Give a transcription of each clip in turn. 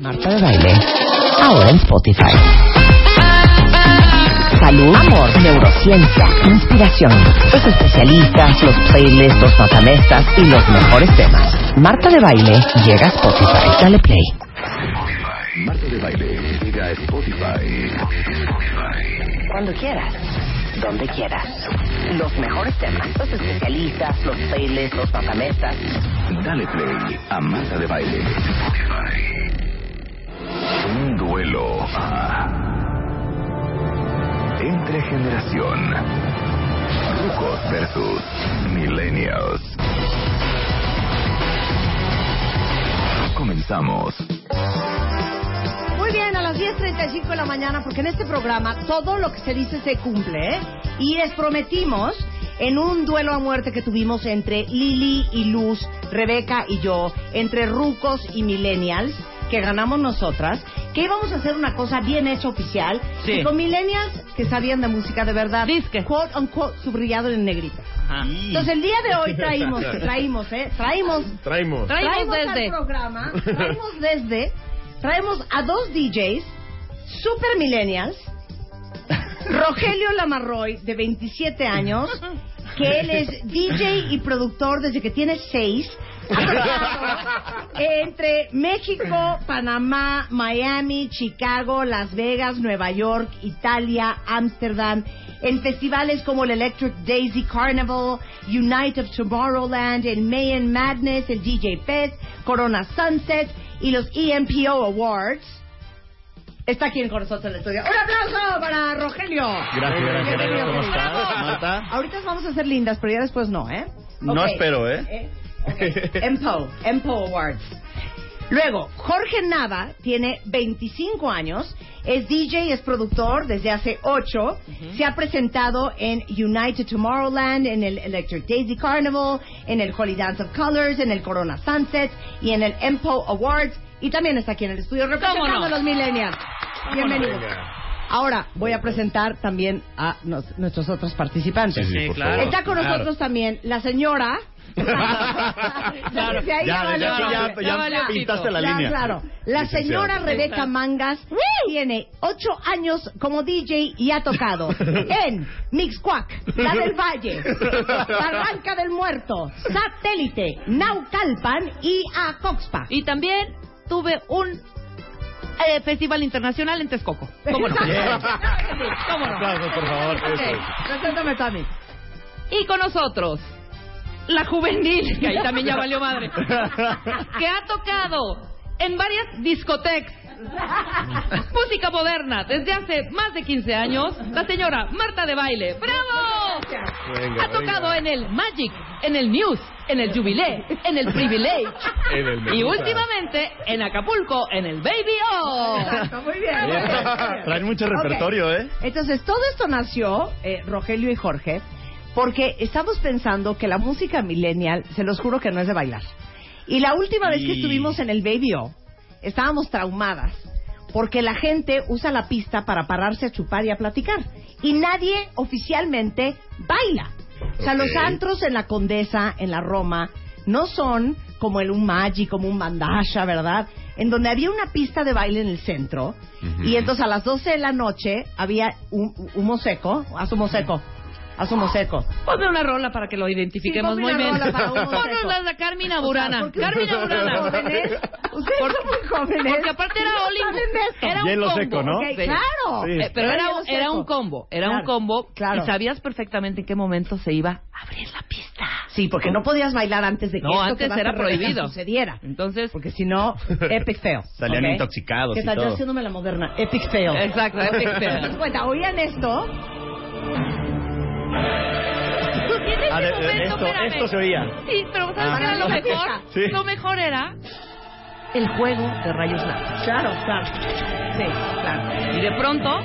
Marta de Baile, ahora en Spotify. Salud, amor, neurociencia, inspiración, los especialistas, los playlists, los matamestas y los mejores temas. Marta de Baile llega a Spotify. Dale play. Marta de Baile llega a Spotify. Cuando quieras, donde quieras. Los mejores temas, los especialistas, los playlists, los matamestas. Dale play a Marta de Baile. Un duelo entre generación. Rucos versus Millennials. Comenzamos. Muy bien, a las 10.35 de la mañana, porque en este programa todo lo que se dice se cumple, ¿eh? Y les prometimos, en un duelo a muerte que tuvimos entre Lili y Luz, Rebeca y yo, entre rucos y millennials, que ganamos nosotras, que íbamos a hacer una cosa bien hecha oficial, Sí. y con millennials que sabían de música de verdad, Disque. quote unquote, subrayado en negrita. Ajá. Entonces el día de hoy traímos, traímos, ¿eh? Traímos Traemos. Traemos traemos desde. al programa, traemos desde, traemos a dos DJs super millennials, Rogelio Lamarroy, de 27 años, que él es DJ y productor desde que tiene 6. entre México, Panamá, Miami, Chicago, Las Vegas, Nueva York, Italia, Ámsterdam, en festivales como el Electric Daisy Carnival, Unite of Tomorrowland, el Mayan Madness, el DJ Fest, Corona Sunset y los EMPO Awards. Está aquí con nosotros en el estudio. ¡Un aplauso para Rogelio! Gracias, gracias. Bienvenido, ¿Cómo querido. estás, Marta? Ahorita vamos a ser lindas, pero ya después no, ¿eh? No espero, ¿eh? Ok. EMPO, EMPO Awards. Luego, Jorge Nava tiene 25 años, es DJ, es productor desde hace 8, se ha presentado en United Tomorrowland, en el Electric Daisy Carnival, en el Holy Dance of Colors, en el Corona Sunset y en el EMPO Awards y también está aquí en el estudio representando no? a los millennials. Bienvenidos. Ahora voy a presentar también a nos- nuestros otros participantes. Sí, sí, Sí, por claro. favor. Está con Claro. nosotros también la señora. Claro. Desde ahí Ya, valió ya, ya, madre. ya valió pintaste la Ya, línea. claro. La señora Rebeca Mangas tiene ocho años como DJ y ha tocado en Mixcuac, La del Valle, Barranca del Muerto, Satélite, Naucalpan y Acoxpa. Y también tuve un eh, festival internacional en Texcoco. ¿Cómo no? ¿Cómo no? Aplausos, por favor. Preséntame, Tami. Y con nosotros, la juvenil, que ahí también ya valió madre, que ha tocado en varias discotecas. Música moderna desde hace más de 15 años, la señora Marta de Baile. ¡Bravo! Venga, ha tocado venga. en el Magic, en el Muse, en el Jubilee, en el Privilege En el y últimamente en Acapulco, en el Baby O. Exacto, muy bien. Bien. Traen mucho repertorio. ¿eh? Entonces, todo esto nació, eh, Rogelio y Jorge, porque estamos pensando que la música millennial, se los juro que no es de bailar. Y la última vez que estuvimos en el Baby O, estábamos traumadas, porque la gente usa la pista para pararse a chupar y a platicar. Y nadie oficialmente baila. O sea, los antros en la Condesa, en la Roma, no son como el un Magic, como un Bandasha, ¿verdad? En donde había una pista de baile en el centro y entonces a las 12 de la noche había un humo seco, humo seco, haz humo seco. Ponme una rola para que lo identifiquemos Sí, muy bien. Ponnos las de Carmina Burana. ¿Por qué Carmina Burana. jóvenes? Ustedes Por- son muy jóvenes. Porque aparte era all in- ¿Saben de esto? Era un Hielo combo. seco, ¿no? Ok, Sí. claro. Sí. Eh, pero era, era un combo, era Claro, un combo claro. y sabías perfectamente en qué momento se iba a abrir la pista. Sí, porque no podías bailar antes de que No, esto antes que a era prohibido. sucediera. Entonces, Porque si no, epic fail. Salían ¿ok? intoxicados. Yo todo. haciéndome la moderna. Epic fail. exacto, epic ¿Te das fail. cuenta? ¿Oían esto? Ah, de- de- esto, esto se oía. Sí, pero ¿sabes Ah. qué era lo La mejor? Sí. Lo mejor era el juego de rayos láser. Claro, claro. Sí, claro. Y de pronto,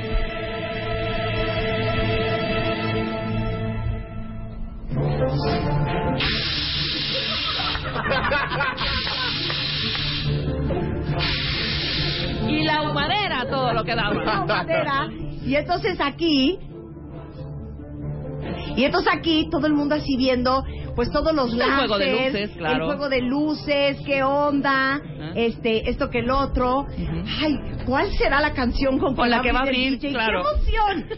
y la humadera todo lo que daba. madera. Y entonces aquí. Y entonces aquí todo el mundo así viendo, pues todos los El láseres, juego de luces, claro. el juego de luces, qué onda, Ajá. este, esto que el otro. Ay, ¿cuál será la canción con, Con la que va a abrir, DJ? claro. ¡Qué emoción!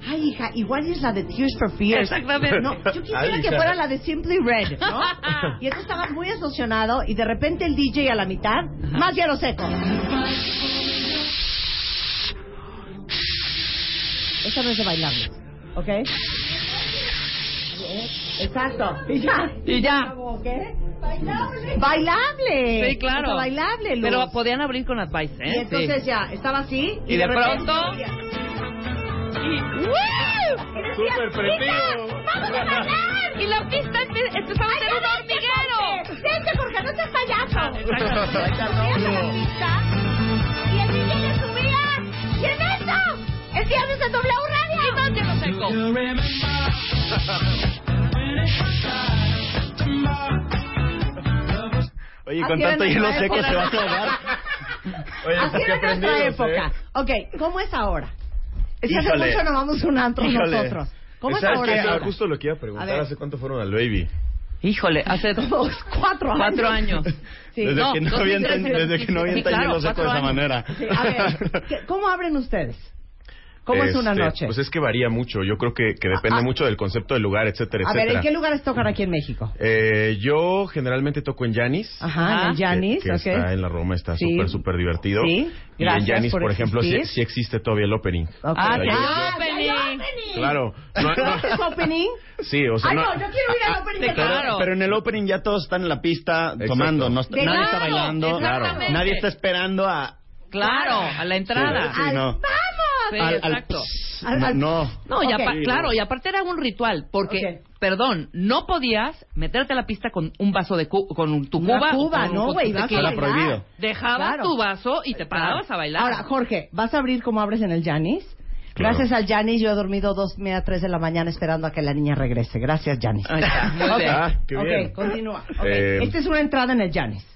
Ay, hija, igual es la de Tears for Fears. Exactamente. No, yo quisiera Ay, que fuera la de Simply Red, ¿no? Y entonces estaba muy emocionado y de repente el DJ a la mitad, más hielo seco. Esa no es de bailable, ¿ok? Exacto. Y ya. Y ya. ¿Qué? Bailable. Bailable. Sí, claro. O sea, bailable, Luz. Pero podían abrir con Advice, ¿eh? Y entonces ya, estaba así. Y de pronto- Y, ¡Woo! Y decía, Súper prendido. "Hija, ¡Vamos a bailar! Y la pista empe- empezaba a ser un hormiguero. Vente, porque no seas payaso. Y le subía. ¿Y en eso? ¡El viernes en W Radio! Y más hielo seco. Oye, Así con era tanto nuestra hielo seco época. se va a ahogar. Oye, Así pues qué era nuestra época. ¿eh? Ok, ¿cómo es ahora? Es que hace Híjole. mucho no vamos a un antro Híjole. nosotros. ¿Cómo es ¿Sabes ahora? qué? Ah, justo lo que iba a preguntar. A ver. ¿Hace cuánto fueron al Baby? Híjole, hace Dos, cuatro años. cuatro años. Sí. desde, No, que no 2013, avientan, desde que no sí, avientan claro, hielo seco cuatro de esa años. manera. Sí, a ver, ¿qué- ¿cómo abren ustedes? ¿Cómo es una Este, noche? Pues es que varía mucho. Yo creo que, que depende Ah, ah. mucho del concepto del lugar, etcétera, a ver, etcétera. ¿en qué lugares tocan aquí en México? Eh, yo generalmente toco en Yanis. Ajá, en el Janis, que, que ok. está en la Roma, está Sí. súper, súper divertido. Sí, Y en gracias Yanis, por por, ejemplo, sí, sí existe todavía el opening. Ok. Ah, hay Ah, opening. ya hay opening. Claro. No, no- ¿Haces opening? sí, o sea, Ay, no, no, yo quiero ir al opening. sí, de claro. Pero, pero en el opening ya todos están en la pista Exacto. tomando, no nadie está claro, bailando, nadie está esperando a... Claro, a la entrada. Sí, Al- no. Exacto. Al- no, al- no. Y claro, y aparte era un ritual, porque, perdón, no podías meterte a la pista con un vaso de cu- con tu cuba. o cuba, con- ¿no, güey? Vas a prohibido. Dejabas Claro. tu vaso y te parabas a bailar. Ahora, Jorge, ¿vas a abrir como abres en el Janis? Claro. Gracias al Janis, yo he dormido dos, media, tres de la mañana esperando a que la niña regrese. Gracias, Janis. Ahí está, muy Ok. bien. Ah. Ok, continúa. Eh, Esta es una entrada en el Janis.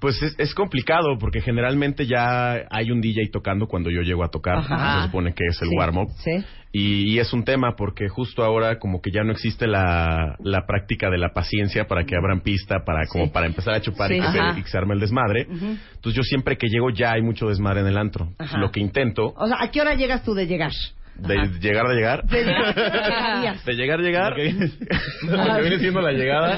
Pues es, es complicado porque generalmente ya hay un DJ tocando cuando yo llego a tocar. Ajá. Se supone que es el Sí, warm-up. sí. Y, y es un tema porque justo ahora como que ya no existe la, la práctica de la paciencia para que abran pista, para como Sí. para empezar a chupar y, que se, Ajá. y que se arme el desmadre. Entonces yo siempre que llego ya hay mucho desmadre en el antro. Ajá. Lo que intento O sea, ¿a qué hora llegas tú de llegar? De Ajá. llegar de llegar. De llegar, ¿a? De llegar, llegar. Lo que viene, lo que viene siendo la llegada.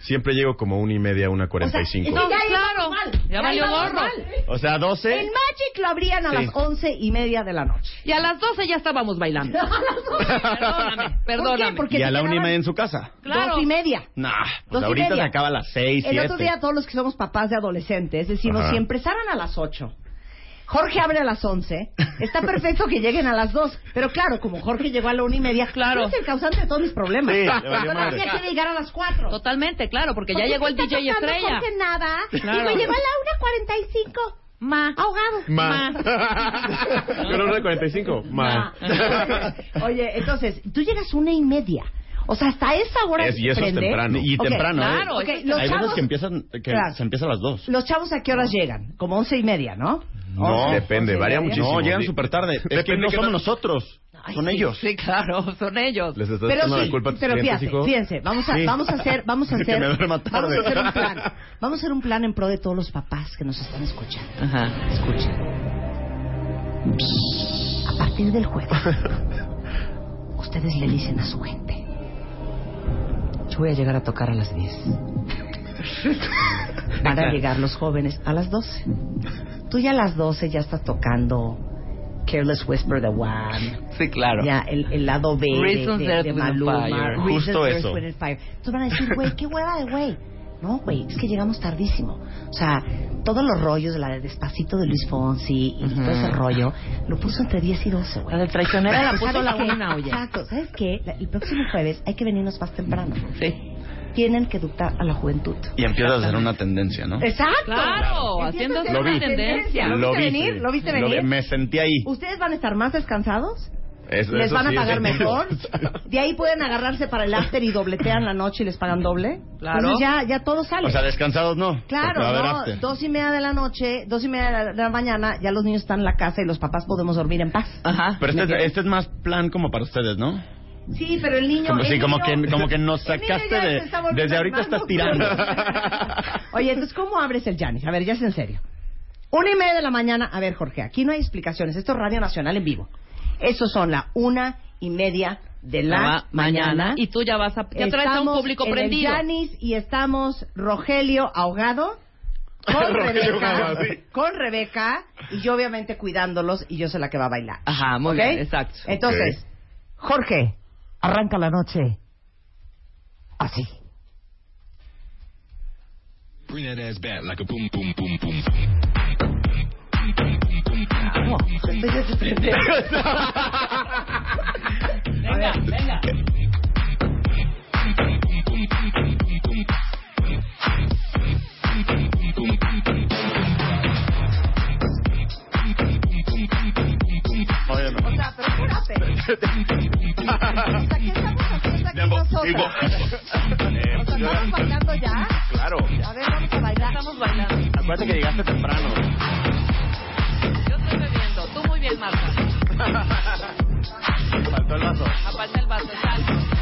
Siempre llego como una y media, una cuarenta y cinco. No, claro. normal. Ya valió gorro. O sea, 12. En Magic lo abrían a Sí. las once y media de la noche. Y a las 12 ya estábamos bailando. Perdóname, perdóname. ¿Por qué? Porque y a la una y media en su casa. Claro. Dos y media. Nah, Dos pues y ahorita media. se acaba a las seis, El siete. otro día todos los que somos papás de adolescentes decimos, Ajá. si empezaran a las 8, Jorge abre a las 11, está perfecto que lleguen a las 2, pero claro, como Jorge llegó a la una y media, Claro. tú eres el causante de todos mis problemas. Sí, Yo no tenía que llegar a las 4. Totalmente, claro, porque ya llegó el DJ Estrella. Jorge nada, Claro. y me lleva a la 1.45, Ma. ahogado. Ma. Yo no 45. Ma. Oye, entonces, tú llegas una y media. O sea, hasta esa hora Es- y eso es prende. temprano. Y Ok, temprano, ¿eh? claro, Ok, eso es los Hay chavos, veces que empiezan, que Claro. se empieza a las dos. los chavos a qué horas llegan? Como once y media, ¿no? No, depende, y varía muchísimo. No, llegan súper tarde. Es que no somos nosotros, Ay, son sí, ellos. Sí, claro, son ellos. Les estás Pero sí, la culpa a tus pero clientes, fíjate, hijo. fíjense, vamos a, Sí. vamos a hacer, vamos a Que hacer, me duerma vamos a tarde. hacer un plan, vamos a hacer un plan en pro de todos los papás que nos están escuchando. Ajá. Escuchen. A partir del jueves, ustedes le dicen a su gente, yo voy a llegar a tocar a las 10. Van a llegar los jóvenes a las 12. Tú ya a las 12 ya estás tocando Careless Whisper de Wham. Sí, claro. Ya, el, el lado B de- Reasons de, de and Maluma. Fire. Reasons, Justo eso. Fire. Entonces van a decir, güey, qué hueva de güey. No, güey, es que llegamos tardísimo. O sea, todos los rollos de la de Despacito de Luis Fonsi y Ujú. todo ese rollo, lo puso entre 10 y 12, güey. La del traicionera la ¿Sabes puso la una, oye. Exacto. ¿Sabes qué? La- El próximo jueves hay que venirnos más temprano. Sí. Tienen que educar a la juventud. Y empieza a ser una tendencia, ¿no? Exacto. Claro, haciendo Lo una vi. tendencia. ¿Lo, viste venir? ¿Lo viste venir? me sentí ahí. ¿Ustedes van a estar más descansados? Es- ¿Les eso van a sí pagar mejor? ¿De ahí pueden agarrarse para el after y dobletean la noche y les pagan doble? Claro. Entonces ya, ya todo sale. O sea, descansados no. Claro, no, dos y media de la noche, dos y media de la, de la mañana, ya los niños están en la casa y los papás podemos dormir en paz. Ajá. Pero este, es- este es más plan como para ustedes, ¿no? Sí, pero el niño... Como, el sí, como niño- que, como que nos el sacaste de... Desde ahorita estás tirando. Oye, entonces, ¿cómo abres el Janis? A ver, ya es en serio. Una y media de la mañana, a ver, Jorge, aquí no hay explicaciones. Esto es Radio Nacional en vivo. Esos son la una y media de la Ma- mañana. Y tú ya vas a... Ya traes a un público en el prendido. Janis y estamos Rogelio ahogado con Rebeca, sí. con Rebeca y yo obviamente cuidándolos y yo soy la que va a bailar. Ajá, muy ¿Ok? bien, exacto. Entonces, Jorge, arranca la noche así. Bring that ass back like a boom, boom, boom, boom. No, empiezas a prender. Venga, venga. Oye, no. O sea, pero espérate. O sea, ¿qué estamos bailando ya? Claro. A ver, vamos a bailar. Estamos bailando. Acuérdate que llegaste temprano. Yo estoy bebiendo. Tú muy bien, Marta. Faltó el vaso. Aparta el vaso, exacto.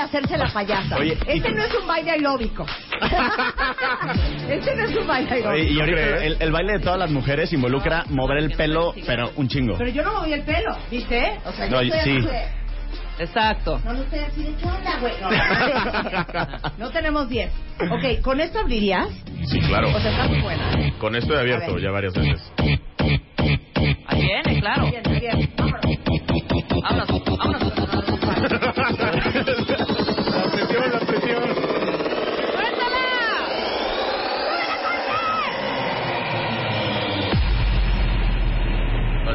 De hacerse la payasa. Oye, y- este no es un baile aeróbico. este no es un baile Oye, aeróbico. y ahorita el, el baile de todas las mujeres involucra mover el pelo, pero un chingo. Pero yo no moví el pelo, ¿viste? O sea, yo No, estoy sí. Exacto. No lo estoy así de ¿qué onda, güey? No, no tenemos 10. Ok, ¿con esto abrirías? Sí, claro. O sea, está muy buena. ¿eh? Con esto he abierto ya varias veces. Ahí viene, claro. Bien, bien. Vámonos. Vámonos, vámonos. La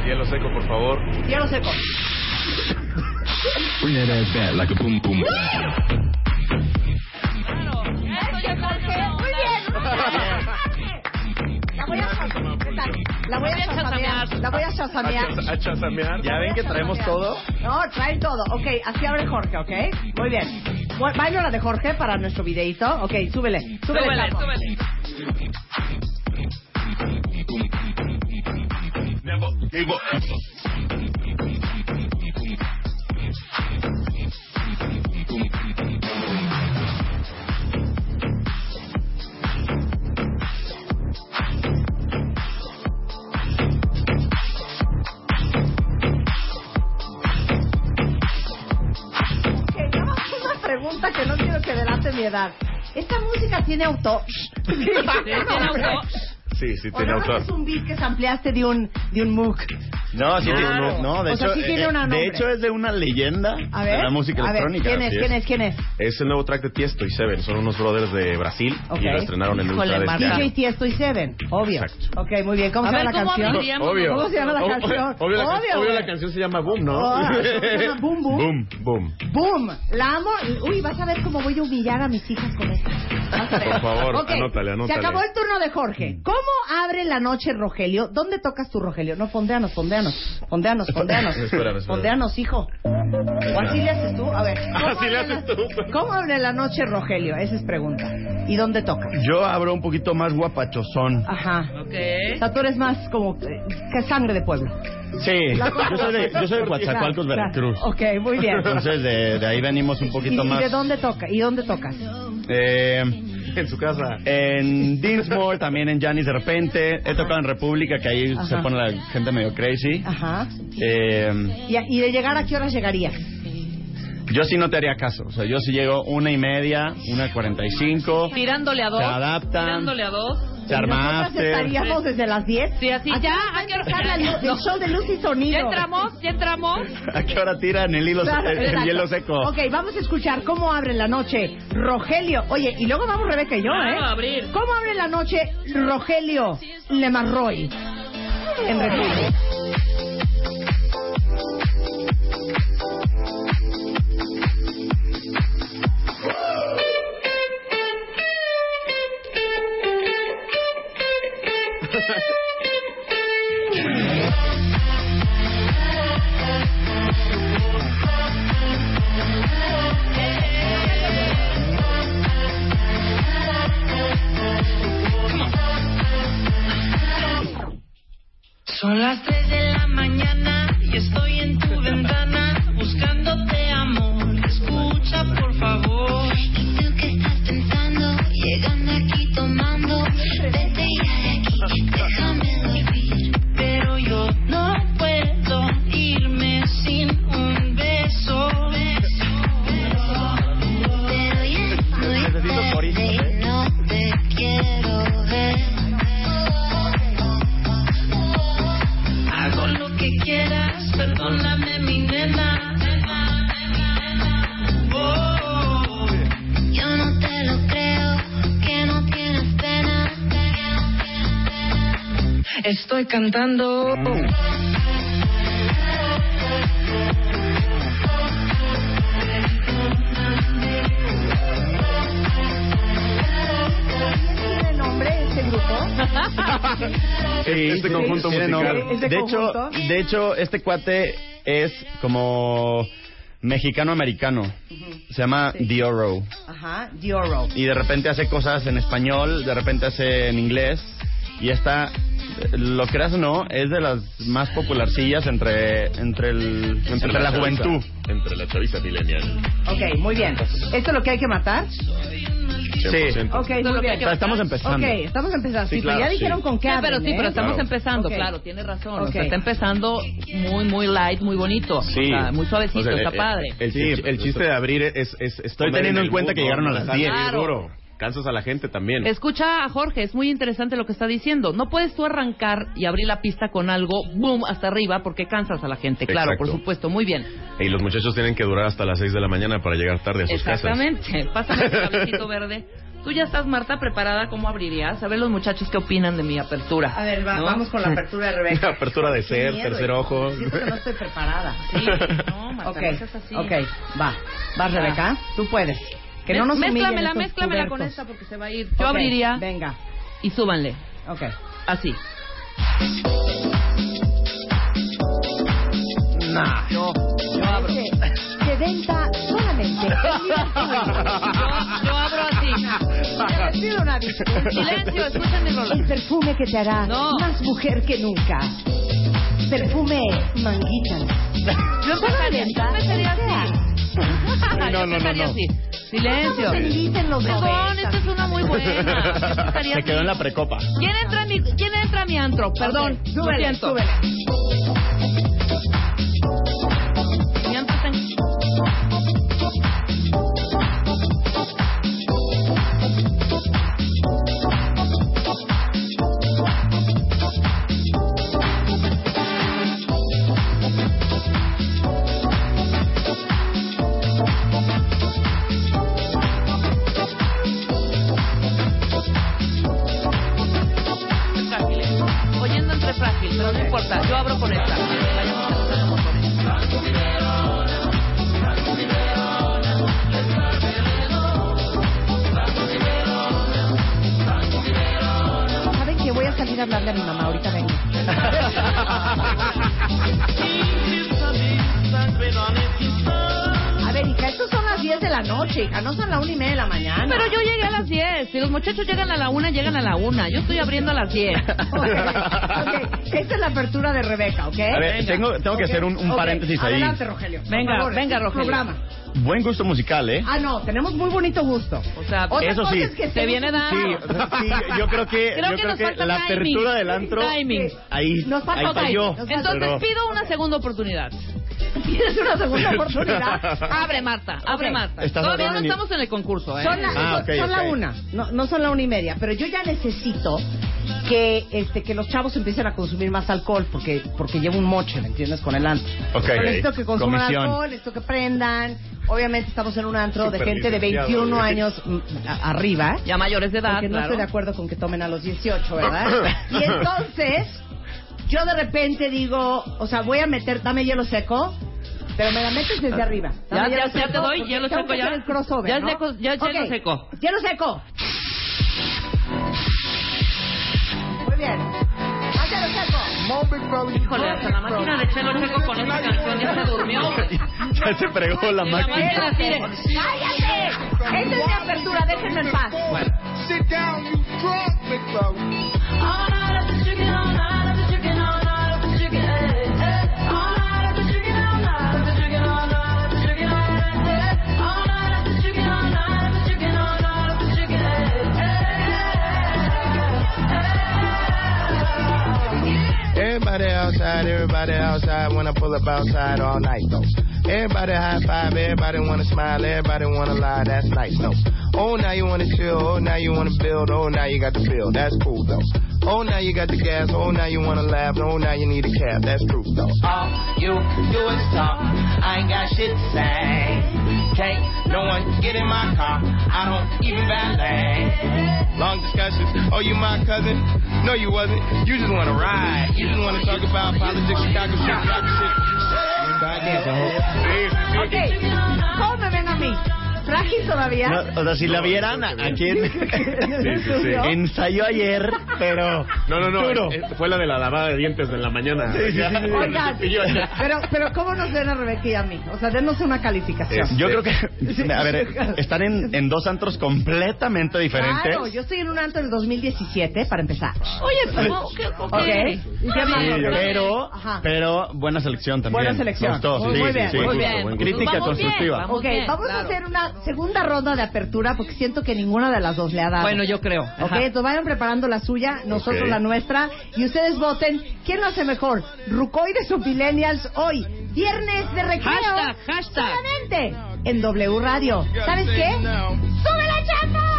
hielo seco, por favor. Ya lo sé. con- Bring that ass back like a boom, boom. Claro. Eso ya está Muy bien. La voy a la voy a Voy a chasamear. chasamear. La voy a chasamear. A chasamear. ¿Ya ven que traemos todo? No, traen todo. Ok, así abre Jorge, ¿ok? Muy bien. Bu- Bailo la de Jorge para nuestro videito. Ok, súbele. Súbele, Súbele, súbele. Una pregunta que no quiero que delate mi edad. ¿Esta música tiene autor? tiene autor. Sí, sí, ¿O tiene autor. es un beat que ampliaste de un, de un MOOC? No, sí, tiene- no, no, de O sea, hecho, sí tiene eh, una de hecho es de una leyenda A de la música a ver, electrónica. ¿quién es? ¿Quién es. ¿Quién es? Es el nuevo track de Tiesto y Seven. Son unos brothers de Brasil Ok. y lo estrenaron en el Ultra de este Marta. DJ año. Tiesto y Seven, obvio. Exacto. Ok, muy bien. ¿Cómo A se llama la ¿cómo canción? Obvio. ¿Cómo se llama la canción? Obvio, la, Obvio, la canción se llama Boom, ¿no? Oh, se llama Boom Boom. Boom, boom. Boom. La amo. Uy, vas a ver cómo voy a humillar a mis hijas con esto. Por favor, Ok, anótale, anótale. Se acabó el turno de Jorge. ¿Cómo abre la noche Rogelio? ¿Dónde tocas tu Rogelio? No, fondeanos, fondeanos. Fondeanos. Espérame, espérame. Fondeanos, hijo. ¿O así le haces tú? A ver. ¿cómo Así le haces la- tú. ¿Cómo abre la noche Rogelio? Esa es pregunta. ¿Y dónde toca? Yo abro un poquito más guapachosón. Ajá. Ok. O sea, tú eres más como eh, que sangre de pueblo. Sí, yo soy de, yo soy de Coatzacoalcos, Claro, Veracruz. claro. Ok, muy bien. Entonces de, de ahí venimos un ¿Y, poquito y más. de dónde toca? ¿Y dónde tocas? Eh, En su casa. en Dinsmore, también en Janis de repente. He tocado en República, que ahí Ajá. se pone la gente medio crazy. Ajá. Eh, ¿Y, a- y de llegar a qué horas llegarías? Yo sí no te haría caso. O sea, yo sí llego una y media, una cuarenta y cinco. Tirándole a dos. Se adaptan. Tirándole a dos. Se arma Nosotras after. estaríamos desde las 10. Sí, así ¿A qué ya. hora va a ¿a qué hora- empezar la luz- el show de luz y sonido? Ya entramos, ya entramos. ¿A qué hora tiran el hilo, Claro, el, el hielo seco? Ok, vamos a escuchar cómo abre la noche Rogelio. Oye, y luego vamos Rebeca y yo, Claro, ¿eh? a abrir. ¿Cómo abre la noche Rogelio Lemarroy? En República. Las 3 estoy cantando. ¿Tiene nombre este grupo? Sí, Este sí, conjunto tiene musical. ¿Este de hecho, conjunto? de hecho, este cuate es como mexicano-americano. Se llama Dioro. Ajá, Dioro. Y de repente hace cosas en español, de repente hace en inglés. Y esta, lo creas o no, es de las más popularcillas entre, entre, el, entre, la chaviza, juventud. Entre la chaviza millennial. Ok, muy bien. ¿Esto es lo que hay que matar? 100%. Ok, lo muy bien. que O sea, estamos empezando. Ok, estamos empezando. Sí, Sí, pero claro, ya sí. dijeron con qué Sí, pero sí, pero ¿eh? estamos Claro. empezando, claro, tiene razón. O Ok. sea, está empezando muy, muy light, muy bonito. Sí. O sea, muy suavecito, O sea, está el- padre. El, Sí, el- el chiste de abrir es... es, es Estoy teniendo en cuenta que llegaron a las Ajá, 10. Claro. Cansas a la gente también. Escucha a Jorge, es muy interesante lo que está diciendo. No puedes tú arrancar y abrir la pista con algo, boom, hasta arriba, porque cansas a la gente. Claro, Exacto. por supuesto, muy bien. Y los muchachos tienen que durar hasta las 6 de la mañana para llegar tarde a sus casas. Exactamente. Pásame el verde. Tú ya estás, Marta, preparada. ¿Cómo abrirías? A ver los muchachos qué opinan de mi apertura. A ver, va- ¿No? vamos con la apertura de Rebeca. Apertura de ser, miedo, tercer ojo. Siento que no estoy preparada. Sí, no, Marta, Ok, no seas así. ok, va. Va, Rebeca, tú puedes. Que no nos humillen Mézclamela, estos mézclamela con esta porque se va a ir. Yo Ok, abriría Venga, y súbanle. ok. Así. Nah. Yo, yo abro. Se, venta solamente en Yo, yo abro así. Te pido una. Silencio, escuchen mi. El perfume que te hará No. más mujer que nunca. Perfume manguita. Yo empezaría, yo empezaría así. no, no, empezaría no. Silencio. Los Perdón, esta es una muy buena. Se quedó en la precopa. ¿Quién entra a mi, quién entra a mi antro? Perdón, Ok, lo súbele, siento. súbele. Mi antro está en- pero no importa. Yo abro con esta. Vayamos a los motores. ¿Saben que voy a salir a hablarle a mi mamá? Ahorita vengo. 10 de la noche, hija, no son la una y media de la mañana. Pero yo llegué a las 10. Si los muchachos llegan a la una, llegan a la una. Yo estoy abriendo a las 10. Ok, ok. Esta es la apertura de Rebeca, ¿ok? A ver, tengo, tengo que Ok, hacer un, un paréntesis ahí. Adelante, Rogelio. Venga, favor, venga, Rogelio. programa. Buen gusto musical, ¿eh? Ah, no, tenemos muy bonito gusto. O sea, Otra eso cosa sí, es que se viene dando. Sí, o sea, sí, yo creo que, Creo yo que creo nos que falta la timing. apertura del antro, Timing. ahí, Nos falta ahí falló. Entonces pero- pido una segunda oportunidad. ¿Tienes una segunda oportunidad? Abre, Marta. Abre, Ok. Marta. Estás Todavía no ni- estamos en el concurso, ¿eh? Son, la, Ah, son- ok, son la ok. una, no, no son la una y media, pero yo ya necesito que este que los chavos empiecen a consumir más alcohol porque porque llevo un moche, ¿me entiendes? Con el antro. Ok. Pero necesito que consuman Comisión. alcohol, necesito que prendan. Obviamente estamos en un antro de Súper gente de licenciado, 21 güey. años mm, a- arriba. Ya mayores de edad, Porque no claro. estoy de acuerdo con que tomen a los 18, ¿verdad? y entonces, yo de repente digo, o sea, voy a meter, dame hielo seco, pero me la metes desde arriba. Ya, Dame ya, hielo ya te seco, doy hielo seco ya. el crossover, Ya ¿no? leco- ya es hielo seco. Hielo seco. Muy bien. Híjole, hasta la máquina de Chelo Checo con esta canción ya se durmió. Ya se fregó la La máquina. ¡Cállate! Esta es mi apertura, déjenme en paz. Sit Everybody outside, everybody outside. When I pull up outside all night though. Everybody high five, everybody wanna smile, everybody wanna lie. That's nice though. Oh, now you wanna chill. Oh, now you wanna build. Oh, now you got the bill. That's cool though. Oh, now you got the gas. Oh, now you wanna laugh. Oh, now you need a cab. That's true though. All you do is talk. I ain't got shit to say. Can't no one get in my car. I don't even valet. Long discussions. Oh, you my cousin? No, you wasn't. You just wanna ride. You just wanna talk about politics, Chicago shit, Chicago shit. Ok, ¿cómo me ven a mí? ¿Frágil todavía? No, o sea, si la vieran a- sí. Ensayó ayer, pero... No, no, no. Eh, Fue la de la lavada de dientes de la mañana. Sí, sí, sí, sí. Oigan, pero, pero ¿cómo nos ven a Rebeca y a mí? O sea, denos una calificación. Yo creo que, a ver, están en, en dos antros completamente diferentes. Claro, yo estoy en un antro del 2017, para empezar. Oye, pues, ok, ok. ¿Ok? ¿Y qué más? Pero, pero buena selección también. Buena selección. Muy- sí, muy sí, bien, sí. muy Justo, bien. Crítica vamos bien, constructiva. vamos. Ok, bien, vamos claro. a hacer una segunda ronda de apertura porque siento que ninguna de las dos le ha dado. Bueno, yo creo. Ok, Ajá. entonces vayan preparando la suya, nosotros la nuestra, y ustedes voten quién lo hace mejor, Rucoides o Millennials hoy, viernes de recreo. Hashtag, hashtag. Solamente en W Radio. ¿Sabes qué? ¡Sube la chapa!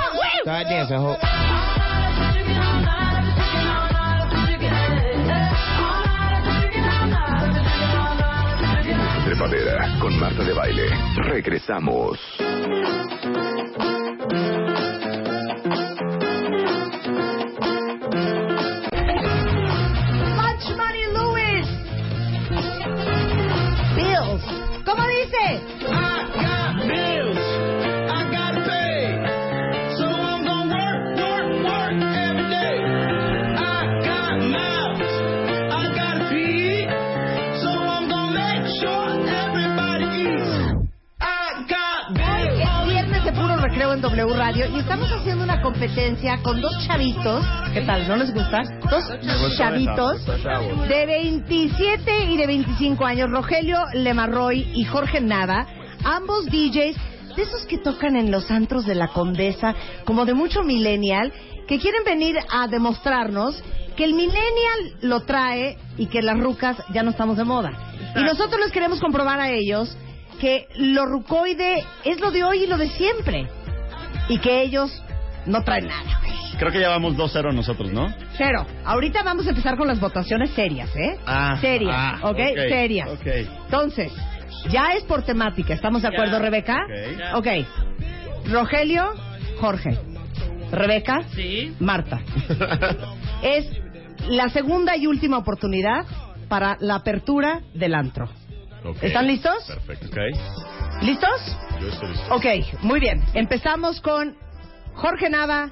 Trepadera con Marta de Baile. Regresamos. Much Money Lewis. Bills. ¿Cómo dice? W Radio y estamos haciendo una competencia con dos chavitos. ¿Qué tal? ¿No les gusta? Dos chavitos de 27 y de 25 años, Rogelio Lemarroy y Jorge Nava, ambos DJs de esos que tocan en los antros de la Condesa, como de mucho millennial, que quieren venir a demostrarnos que el millennial lo trae y que las rucas ya no estamos de moda. Y nosotros les queremos comprobar a ellos que lo rucoide es lo de hoy y lo de siempre. Y que ellos no traen nada. güey. Creo que ya vamos 2-0 nosotros, ¿no? Cero. Ahorita vamos a empezar con las votaciones serias, ¿eh? Ah, serias, ah, ¿ok? ok, Serias. ok. Entonces, ya es por temática. ¿Estamos de acuerdo, Rebeca? Ok. Ok. Rogelio, Jorge. Rebeca, Sí. Marta. Es la segunda y última oportunidad para la apertura del antro. ¿Están listos? Perfecto. ¿Listos? Yo estoy listo. Ok, muy bien. Empezamos con Jorge Nava.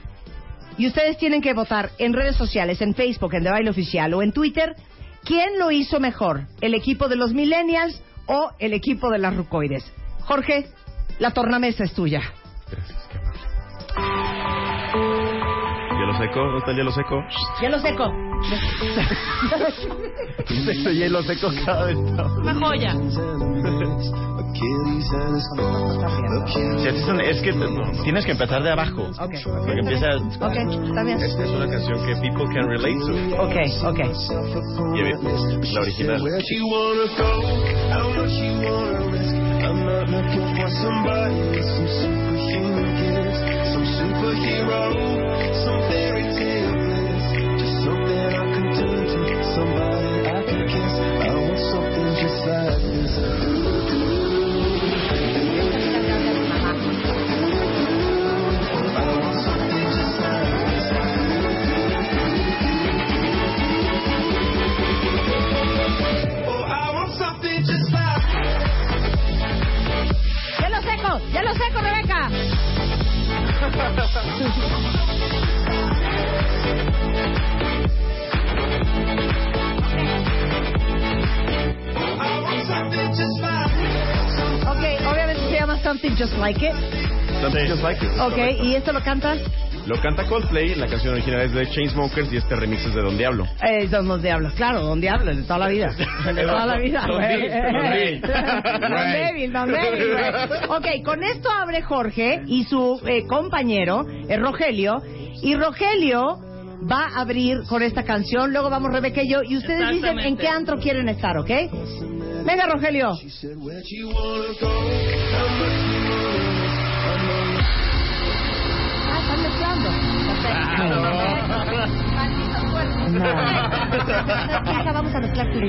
Y ustedes tienen que votar en redes sociales, en Facebook, en The Baile Oficial o en Twitter, quién lo hizo mejor, el equipo de los Millennials o el equipo de las Rucoides. Jorge, la tornamesa es tuya. Hielo seco. ¿Dónde está el hielo seco? Hielo seco. Este hielo seco cada vez está- Una joya. Sí, así son- es que tienes que empezar de abajo. Ok. Porque empieza... Ok, está bien. Esta es una canción que people can relate to. Ok, ok. Y la original. I'm not looking for somebody some superhuman gifts, some superhero, Ok, obviamente se llama Something Just Like It. Something Just Like It. Ok, correcto. ¿y esto lo cantas? Lo canta Coldplay, la canción original es de Chainsmokers y este remix es de Don Diablo. Eh, Don Los Diablos, claro, Don Diablos, de toda la vida. De toda la vida, Don güey. Don débil, don débil, güey. Ok, con esto abre Jorge y su eh, compañero, eh, Rogelio. Y Rogelio va a abrir con esta canción. Luego vamos Rebeca y yo. Y ustedes dicen en qué antro quieren estar, ¿ok? Venga, Rogelio. Ah, están mezclando. Hija, vamos a mezclar tu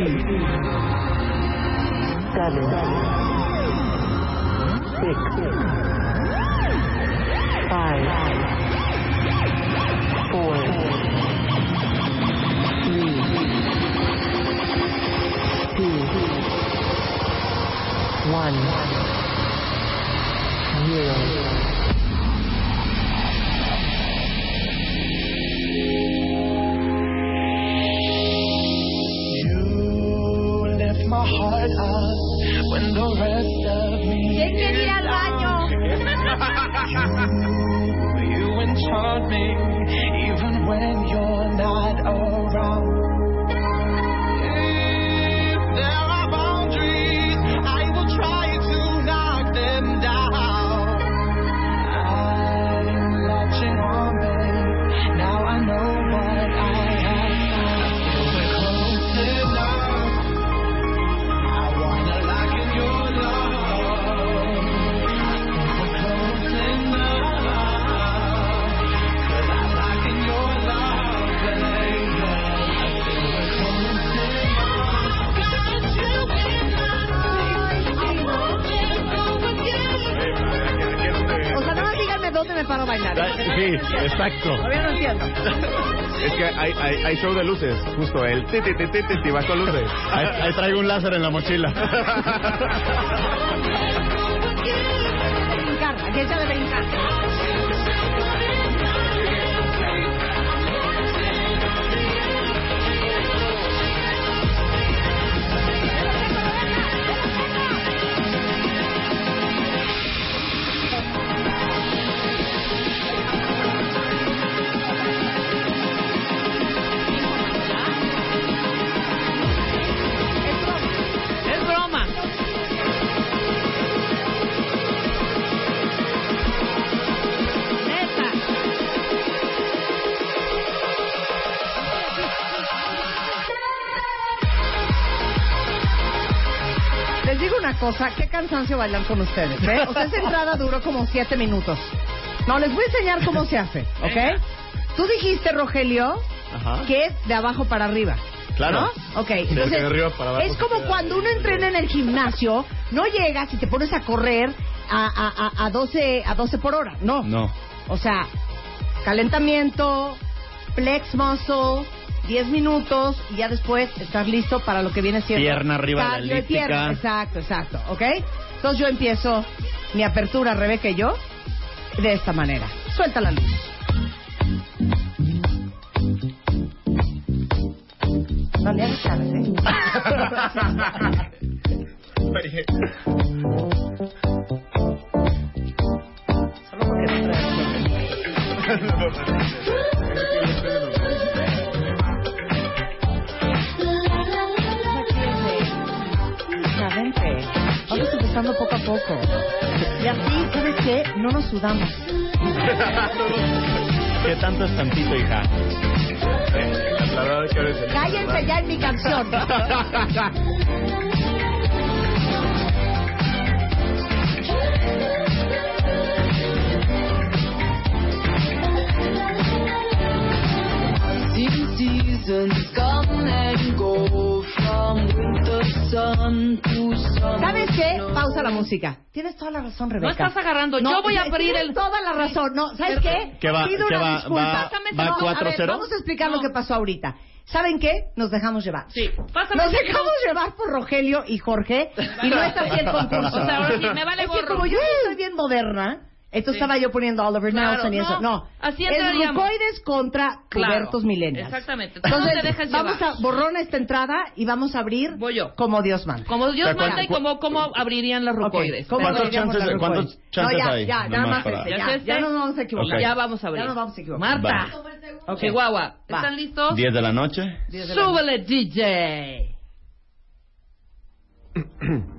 You up when the rest of me ¿Quién quiere ir al baño? You enchant me even when you're not around. Díganme dónde me paro a bailar. Sí, exacto. Todavía no entiendo. Es que hay, hay, hay show de luces, justo el ti ti ti ti ti, ti va con luces. Ahí, ahí traigo un láser en la mochila. Brincar, aquí está de brincar. Cansancio bailar con ustedes, ¿eh? O sea, esa entrada duró como siete minutos. No, les voy a enseñar cómo se hace, ¿ok? Tú dijiste, Rogelio, Ajá. que es de abajo para arriba. Claro. ¿No? Ok, entonces para abajo es como cuando uno entrena en el gimnasio, no llegas y te pones a correr a, a, a, a 12, a 12 por hora, no. No. O sea, calentamiento, flex muscle, 10 minutos y ya después estás listo para lo que viene siendo Pierna arriba de la cardio pierna. elíptica. Exacto, exacto, ¿ok? Entonces yo empiezo mi apertura, Rebeca y yo, de esta manera. Suelta la luz. No le hagas caras, ¿eh? Solo porque no traes Empezando poco a poco. Y así, ¿sabes qué? No nos sudamos. ¿Qué tanto es tantito, hija? La verdad es que eres el- Cállense ya en mi canción. Seasons come and go ¿Sabes qué? Pausa la música. Tienes toda la razón, Rebeca. No estás agarrando. Yo voy a abrir tienes el- toda la razón. No, ¿sabes qué? ¿Qué va- Pido qué una va- disculpa. va- Pásame va ese- No, a ver, 4-0? Vamos a explicar No. lo que pasó ahorita. ¿Saben qué? Nos dejamos llevar. Sí, pásame Nos dejamos llevar por Rogelio y Jorge y no está así el concurso. O sea, ahora sí, me vale es que gorro. como yo soy bien moderna, Entonces Sí. estaba yo poniendo Oliver Claro, Nelson y eso. no, No, así es rucoides contra Claro. pubertos millennials. Exactamente. Tú no Entonces, te dejes vamos llevar. a borrón esta entrada y vamos a abrir como Dios manda. Como Dios ¿De manda y como cómo abrirían las rucoides. ¿Cómo ¿Cuántos chances- las cuántos chances no, ya, hay? Ya, nada más para- este, ¿Ya ya, este? no nos vamos a equivocar. Ok. Ya vamos a abrir. Ya nos vamos a equivocar. Marta. Ok. Chihuahua. Va. ¿Están listos? 10 de la noche. Súbele, DJ.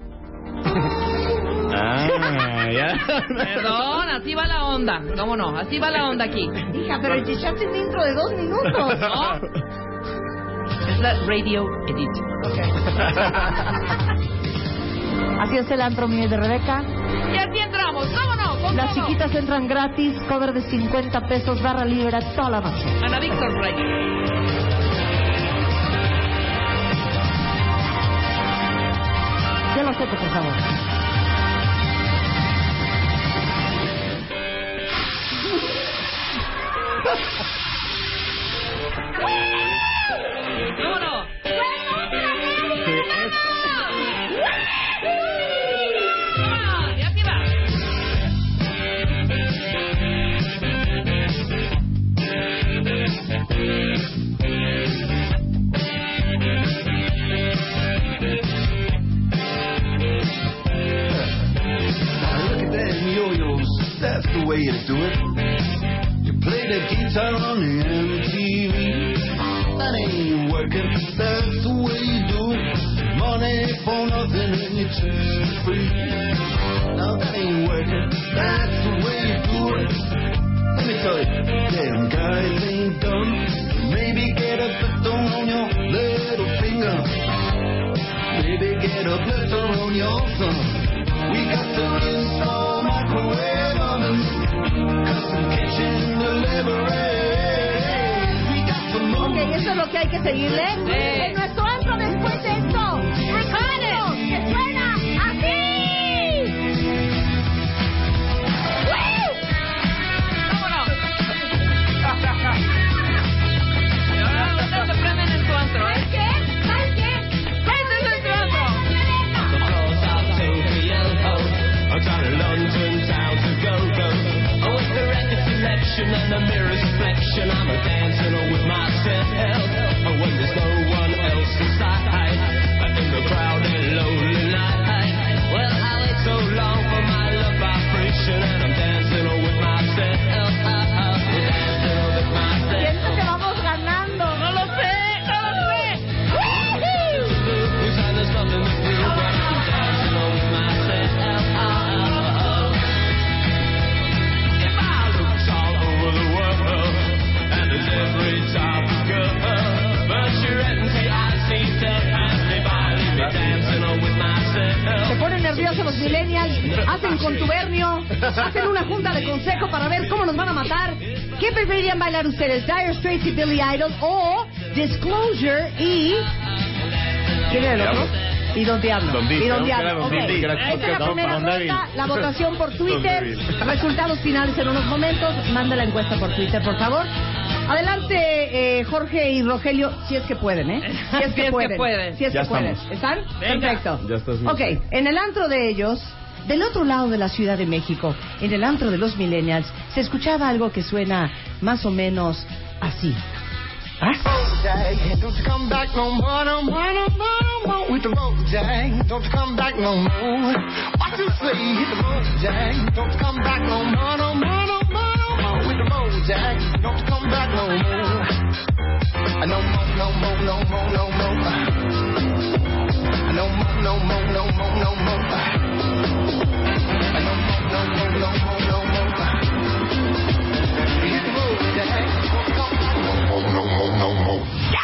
Ah, ya. Perdón, así va la onda. ¿Cómo no? Así va la onda aquí. Hija, pero te echaste un intro de dos minutos. ¿No? Es la radio edit. Así es el antro mío de Rebeca. Y así entramos. ¿Cómo no? ¿Cómo Las no? chiquitas entran gratis, cover de 50 pesos, barra libre toda la noche. Ana Víctor Rey. Ya lo sé, por favor. Let me tell you, damn guys ain't done. Maybe get a blister on your little finger. Maybe get a blister on your thumb. We got to install microwave ovens, custom kitchen delivery. We got to move. Ok, eso es lo que hay que seguirle. Selection and the mirror's reflection, I'm a ¿Qué preferirían bailar ustedes? ¿Dire Straits y Billy Idol o Disclosure y... ¿Quién era el otro? Y Don Diablo. Don y Don. Diablo. Era Don ok. Di, que era Esta es la primera ronda, la votación por Twitter. Resultados finales en unos momentos. Manda la encuesta por Twitter, por favor. Adelante, eh, Jorge y Rogelio, si es que pueden, ¿eh? Si es Si es que pueden. Si es Ya que pueden. ¿Están? Venga. Perfecto. Ya estás bien. Ok, en el antro de ellos, del otro lado de la Ciudad de México, en el antro de los millennials, se escuchaba algo que suena más o menos así. ¿Ah? No more, no more, no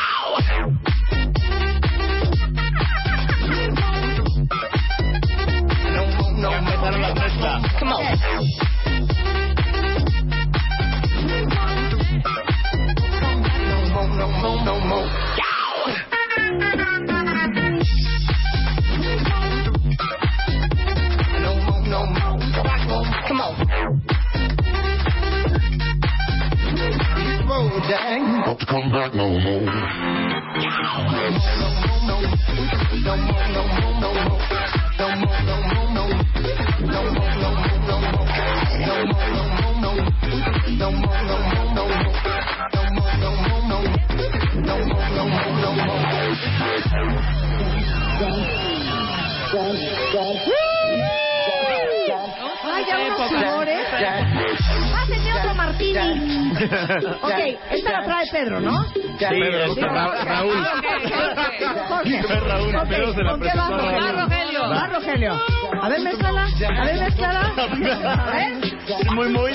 A ver, ¿ves, Clara? A ver. Muy, muy.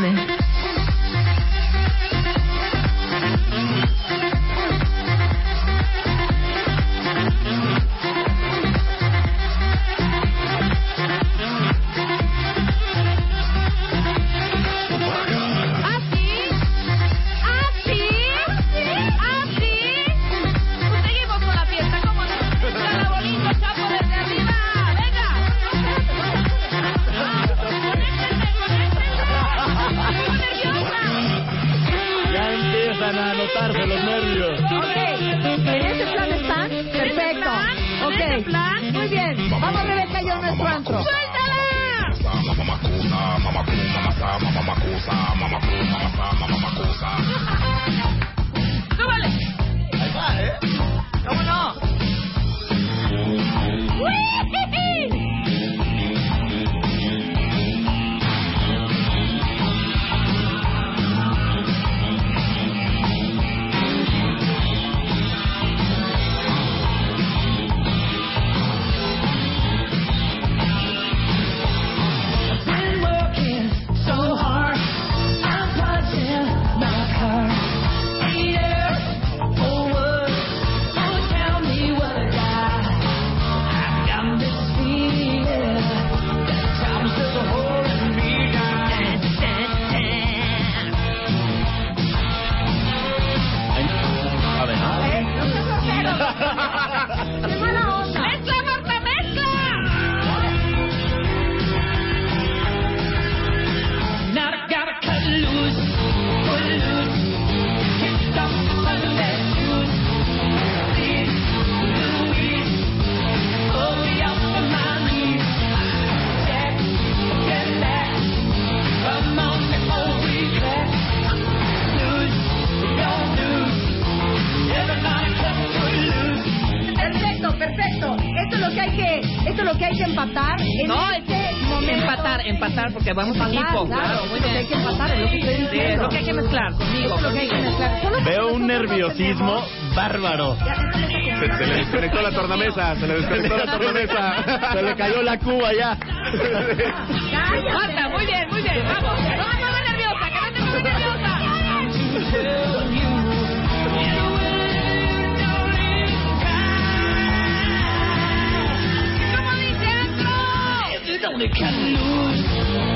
money. porque vamos empatar, en equipo. Claro, muy bien. Hay que empatar, es lo que estoy diciendo. es lo que hay que mezclar conmigo. Es lo que hay que mezclar. Veo un nerviosismo bárbaro. Se, se, le desconectó la tornamesa, se le desconectó la tornamesa. Se le cayó la cuba ya. Cállate. muy bien, muy bien. Vamos. No me pongas nerviosa, que no te pongas nerviosa. only can lose.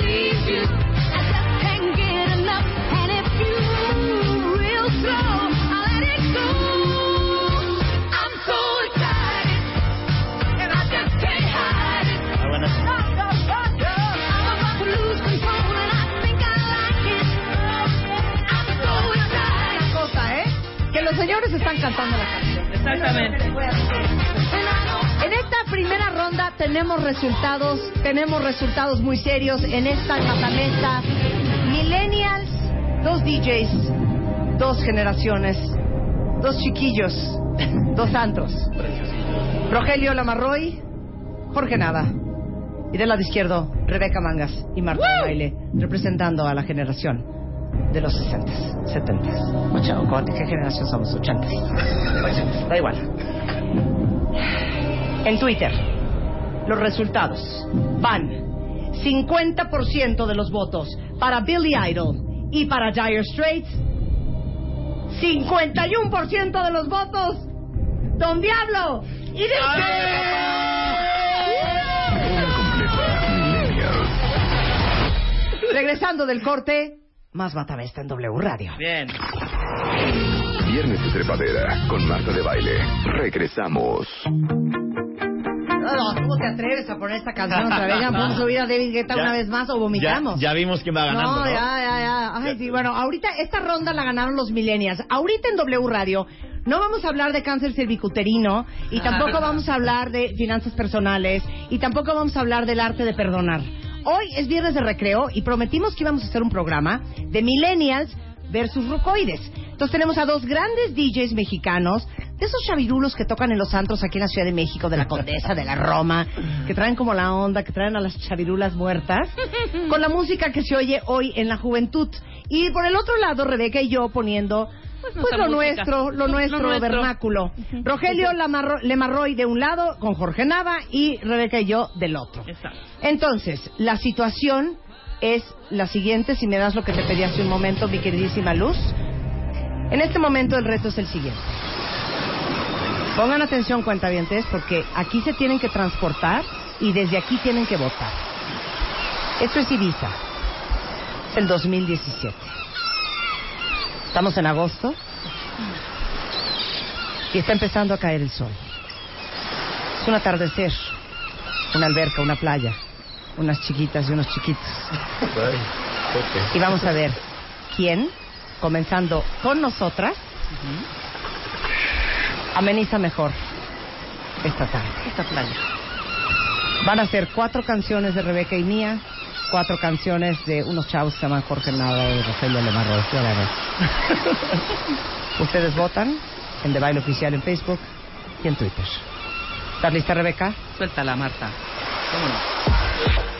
¿eh? Señores están cantando la canción. Exactamente. En esta primera ronda tenemos resultados, tenemos resultados muy serios en esta matamesta. Millennials, dos DJs, dos generaciones, dos chiquillos, dos santos. Rogelio Lamarroy, Jorge Nava. Y del lado izquierdo, Rebeca Mangas y Marta de Baile, representando a la generación de los 60, 70. Ocho, ¿con ¿Qué generación somos? 80. 80, da igual. En Twitter, los resultados van 50% de los votos para Billy Idol y para Dire Straits. 51% de los votos Don Diablo y de Regresando del corte, más Matamesta en W Radio. Bien. Viernes de trepadera con Marta de Baile. Regresamos. No, ¿Cómo te atreves a poner esta canción otra vez? Ya podemos subir a David Guetta Ya- una vez más o vomitamos. Ya, ya vimos quién va ganando, ¿no? No, ya, ya, ya. Ay, sí, bueno, ahorita esta ronda la ganaron los millennials. Ahorita en W Radio no vamos a hablar de cáncer cervicuterino y tampoco vamos a hablar de finanzas personales y tampoco vamos a hablar del arte de perdonar. Hoy es viernes de recreo y prometimos que íbamos a hacer un programa de millennials versus rucoides. Entonces tenemos a dos grandes DJs mexicanos, de esos chavirulos que tocan en los antros aquí en la Ciudad de México, de la Condesa, de la Roma, que traen como la onda, que traen a las chavirulas muertas, con la música que se oye hoy en la juventud. Y por el otro lado, Rebeca y yo poniendo pues, nuestra lo nuestro, lo Lo nuestro, nuestro. vernáculo. Rogelio Lamarro- Lemarroy de un lado, con Jorge Nava, y Rebeca y yo del otro. Exacto. Entonces, la situación es la siguiente, si me das lo que te pedí hace un momento, mi queridísima Luz. En este momento el reto es el siguiente. Pongan atención, cuentavientes, porque aquí se tienen que transportar y desde aquí tienen que votar. Esto es Ibiza. Es el 2017. Estamos en agosto y está empezando a caer el sol. Es un atardecer, una alberca, una playa, unas chiquitas y unos chiquitos. Y vamos a ver quién, comenzando con nosotras, ameniza mejor esta tarde, esta playa. Van a ser cuatro canciones de Rebeca y mía, cuatro canciones de unos chavos que se llaman Jorge Nava y Rogelio Lemarro. Ya la ves. Ustedes votan en The Baile Oficial en Facebook y en Twitter. ¿Estás lista, Rebeca? Suéltala, Marta. Hija.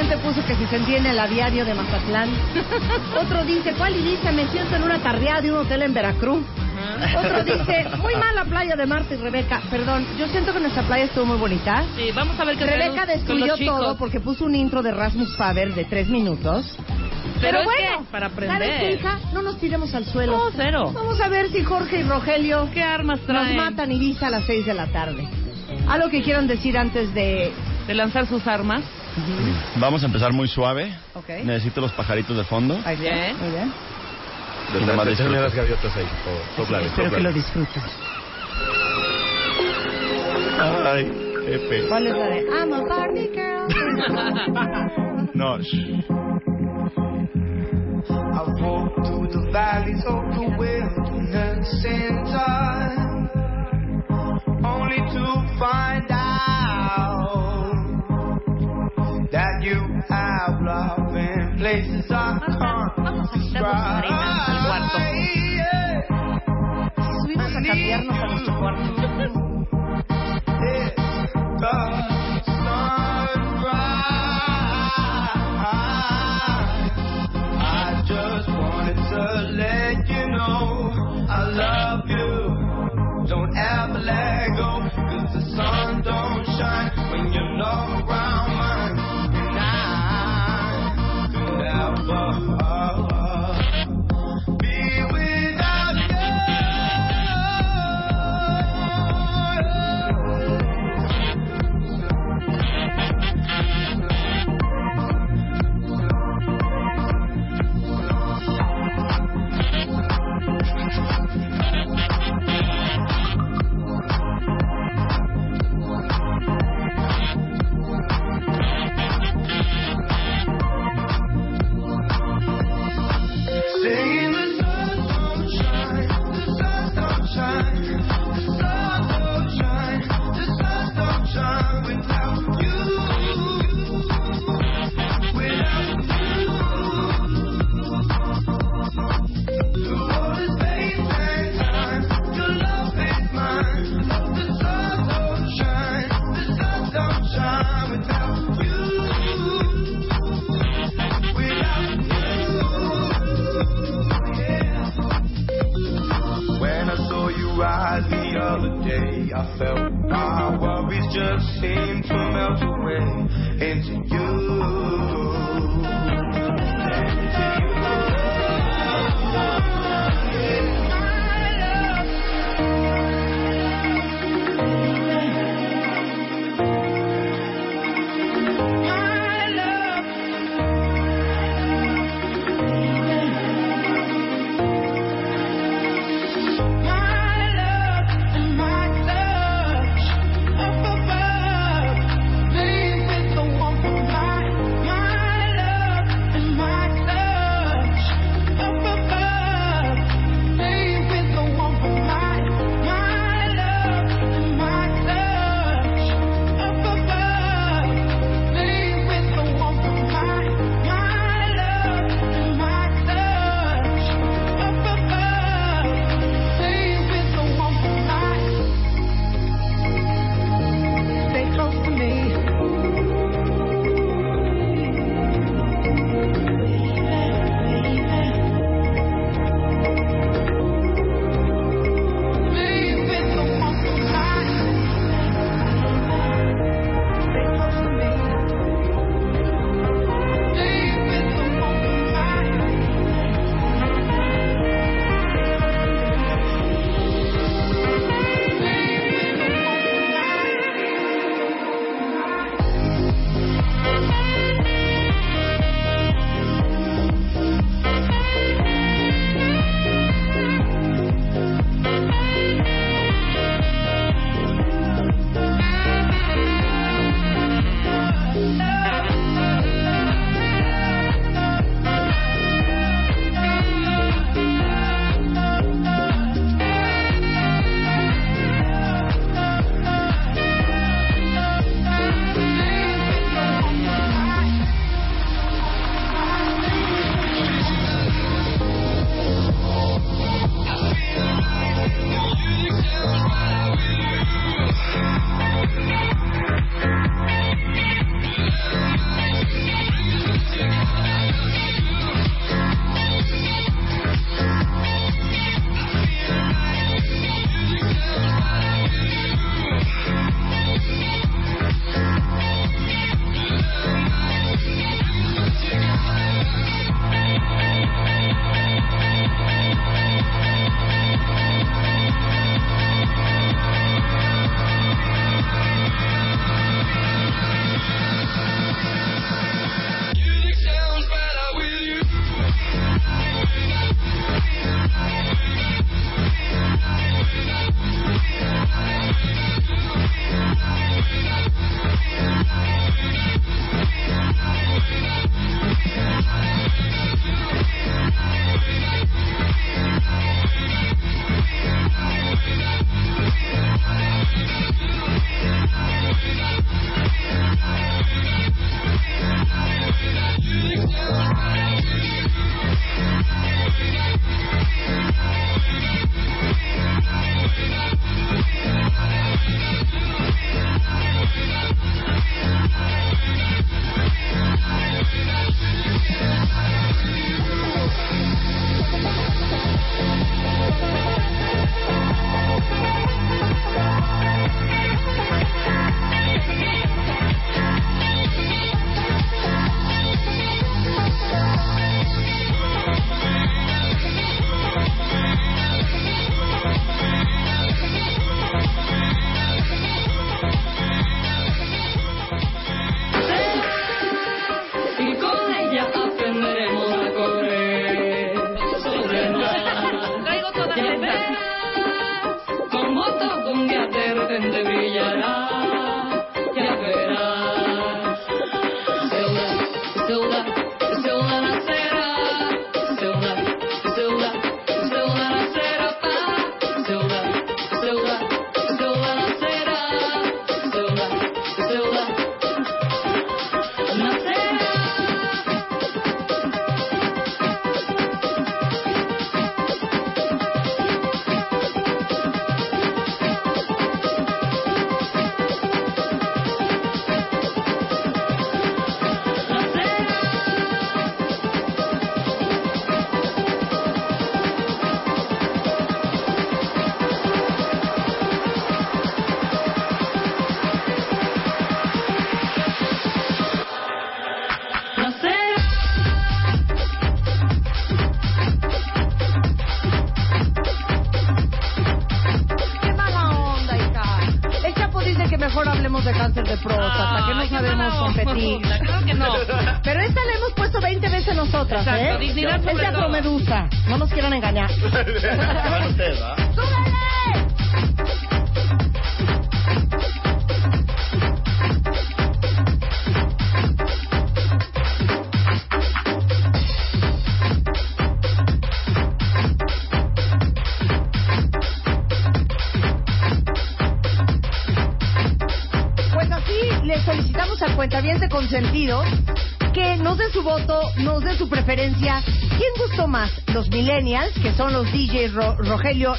Te puso que si se entiende el aviario de Mazatlán. Otro dice, ¿cuál y dice? Me siento en una tardeada de un hotel en Veracruz. Otro dice, muy mala playa de Marta y Rebeca. Perdón, yo siento que nuestra playa estuvo muy bonita. Sí, vamos a ver qué Rebeca destruyó todo porque puso un intro de Rasmus Faber de tres minutos. Pero, Pero, es bueno, que para ¿sabes qué, aprender. hija? No nos tiremos al suelo. No, cero. Vamos a ver si Jorge y Rogelio ¿Qué armas nos traen? matan Ibiza a las seis de la tarde. ¿Algo que quieran decir antes de...? De lanzar sus armas. Vamos a empezar muy suave. Ok. Necesito los pajaritos de fondo. Ahí Bien. Muy bien. Disfruta. las gaviotas ahí. Oh, sóplale, Espero que sóplale. lo disfruten. Ay, Pepe. ¿Cuál es la de I'm a Barbie girl? No, shh. I walk through the valleys of the wilderness in time, only to find out you have love in places I can't describe. Subimos a cambiarnos a nuestro cuarto. Felt my worries just seem to melt away into you.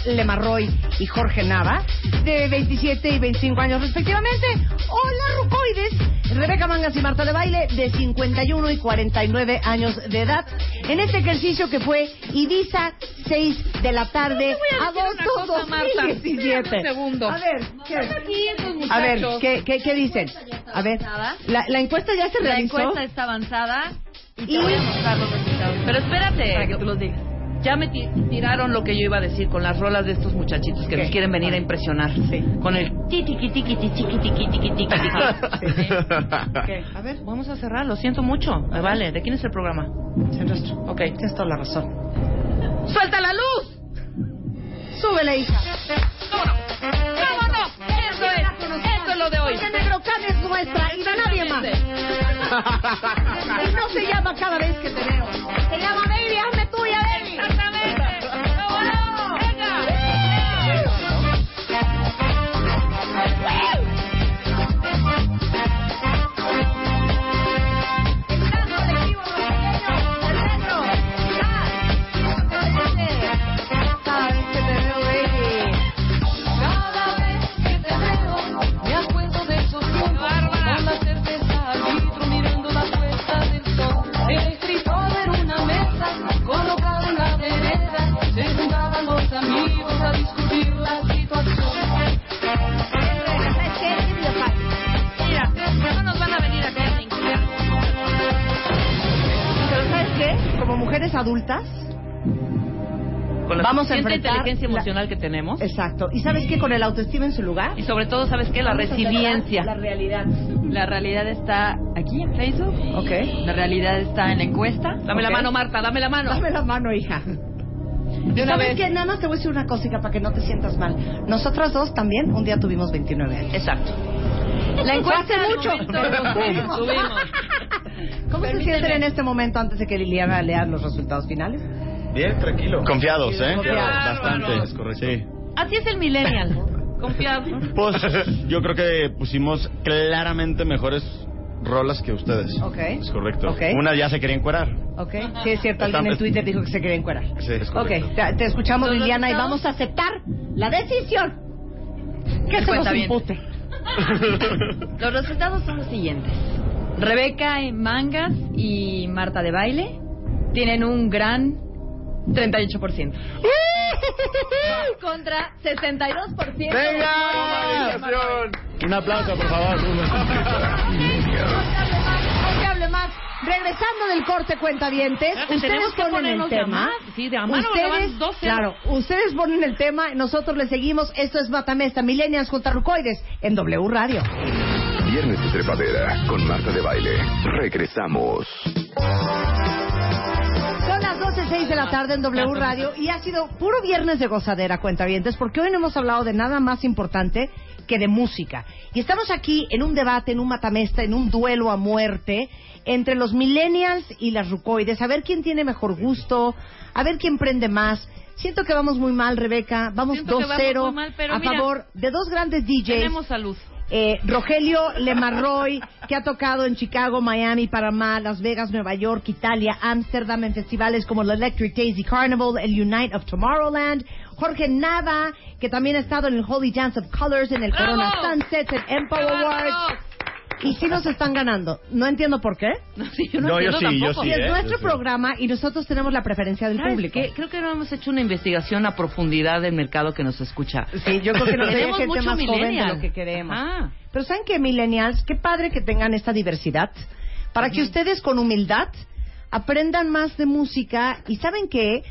Lemarroy y Jorge Nava, de 27 y 25 años respectivamente? ¿O las rucoides, Rebeca Mangas y Marta de Baile, de 51 y 49 años de edad? En este ejercicio que fue Ibiza, 6 de la tarde, Te voy a decir agosto cosa, Marta. 2017. Espérame un segundo. A ver, ¿qué? Aquí estos A ver. ¿qué, qué, qué dicen? A ver, la, la encuesta ya se La realizó. encuesta está avanzada y te Y- voy a mostrar los resultados. Pero espérate. Para que tú los digas ya me tiraron lo que yo iba a decir con las rolas de estos muchachitos que nos quieren venir ah. a impresionar. Con el tiki tiki tiki tiki tiki tiki tiki A ver, vamos a cerrar, lo siento mucho. Me vale. ¿De quién es el programa? El nuestro. Ok, tienes toda la razón. ¡Suelta la luz! ¡Súbele, hija! ¡Vámonos! ¡Vámonos! Eso es, eso es lo de hoy. Porque Negrocán es nuestra y de nadie más. Y no se llama cada vez que tenemos. Adultas, Con la Vamos a enfrentar inteligencia la- emocional que tenemos. exacto. ¿Y sabes qué? Con el autoestima en su lugar. Y sobre todo, ¿sabes qué? La resiliencia. La realidad. La realidad está aquí en Facebook. Ok. La realidad está en la encuesta. Dame la mano, Marta, dame la mano. Dame la mano, hija. ¿Y una sabes vez. qué? Nada más te voy a decir una cosita para que no te sientas mal. Nosotras dos también un día tuvimos 29 años. Exacto. La encuesta mucho. momento subimos. ¿Cómo se sienten en este momento antes de que Liliana lea los resultados finales? Bien, tranquilo. Confiados, ¿eh? Confiados. Bastante. Es correcto. Sí. Así es el millennial. Confiado. Pues yo creo que pusimos claramente mejores rolas que ustedes. Ok. Es correcto. Ok. Una ya se quería encuerar. Ok. Sí, es cierto. Alguien en Twitter dijo que se quería encuerar. Sí, es Ok. correcto. Te, te escuchamos, ¿Los Liliana, y vamos a aceptar la decisión que se nos impute. Los resultados son los siguientes. Rebeca y Mangas y Marta de Baile tienen un gran 38%. Contra 62%. ¡Venga! Un aplauso, por favor. No se hable más. Regresando del corte cuentavientes, Espérate, ustedes que ponen el tema. Sí, de mano, ustedes, 12. claro, ustedes ponen el tema, nosotros le seguimos. Esto es Matamesta, Millennials contra Rucoides en W Radio. Viernes de Trepadera con Marta de Baile. Regresamos. Son las 12.06 de la tarde en W Radio y ha sido puro viernes de gozadera, cuentavientes, porque hoy no hemos hablado de nada más importante que de música. Y estamos aquí en un debate, en un matamesta, en un duelo a muerte entre los millennials y las rucoides, a ver quién tiene mejor gusto, a ver quién prende más. Siento que vamos muy mal, Rebeca. Vamos Siento que vamos 2-0 muy mal, pero a mira, favor de dos grandes DJs. Tenemos salud. Eh, Rogelio Lemarroy, que ha tocado en Chicago, Miami, Panamá, Las Vegas, Nueva York, Italia, Ámsterdam, en festivales como el Electric Daisy Carnival, el Unite of Tomorrowland. Jorge Nava, que también ha estado en el Holy Dance of Colors, en el ¡Bravo! Corona Sunsets, en Empower ¡Qué Awards. Y sí nos están ganando. No entiendo por qué. No, sí, yo no, yo yo tampoco. sí, Y es ¿eh? nuestro Sí. programa y nosotros tenemos la preferencia del ¿Sabes público. qué? Creo que no hemos hecho una investigación a profundidad del mercado que nos escucha. Sí, yo creo que nos Tenemos gente mucho más joven de lo que queremos. Ajá. Pero ¿saben qué, millennials? Qué padre que tengan esta diversidad para que ustedes con humildad aprendan más de música y ¿saben qué?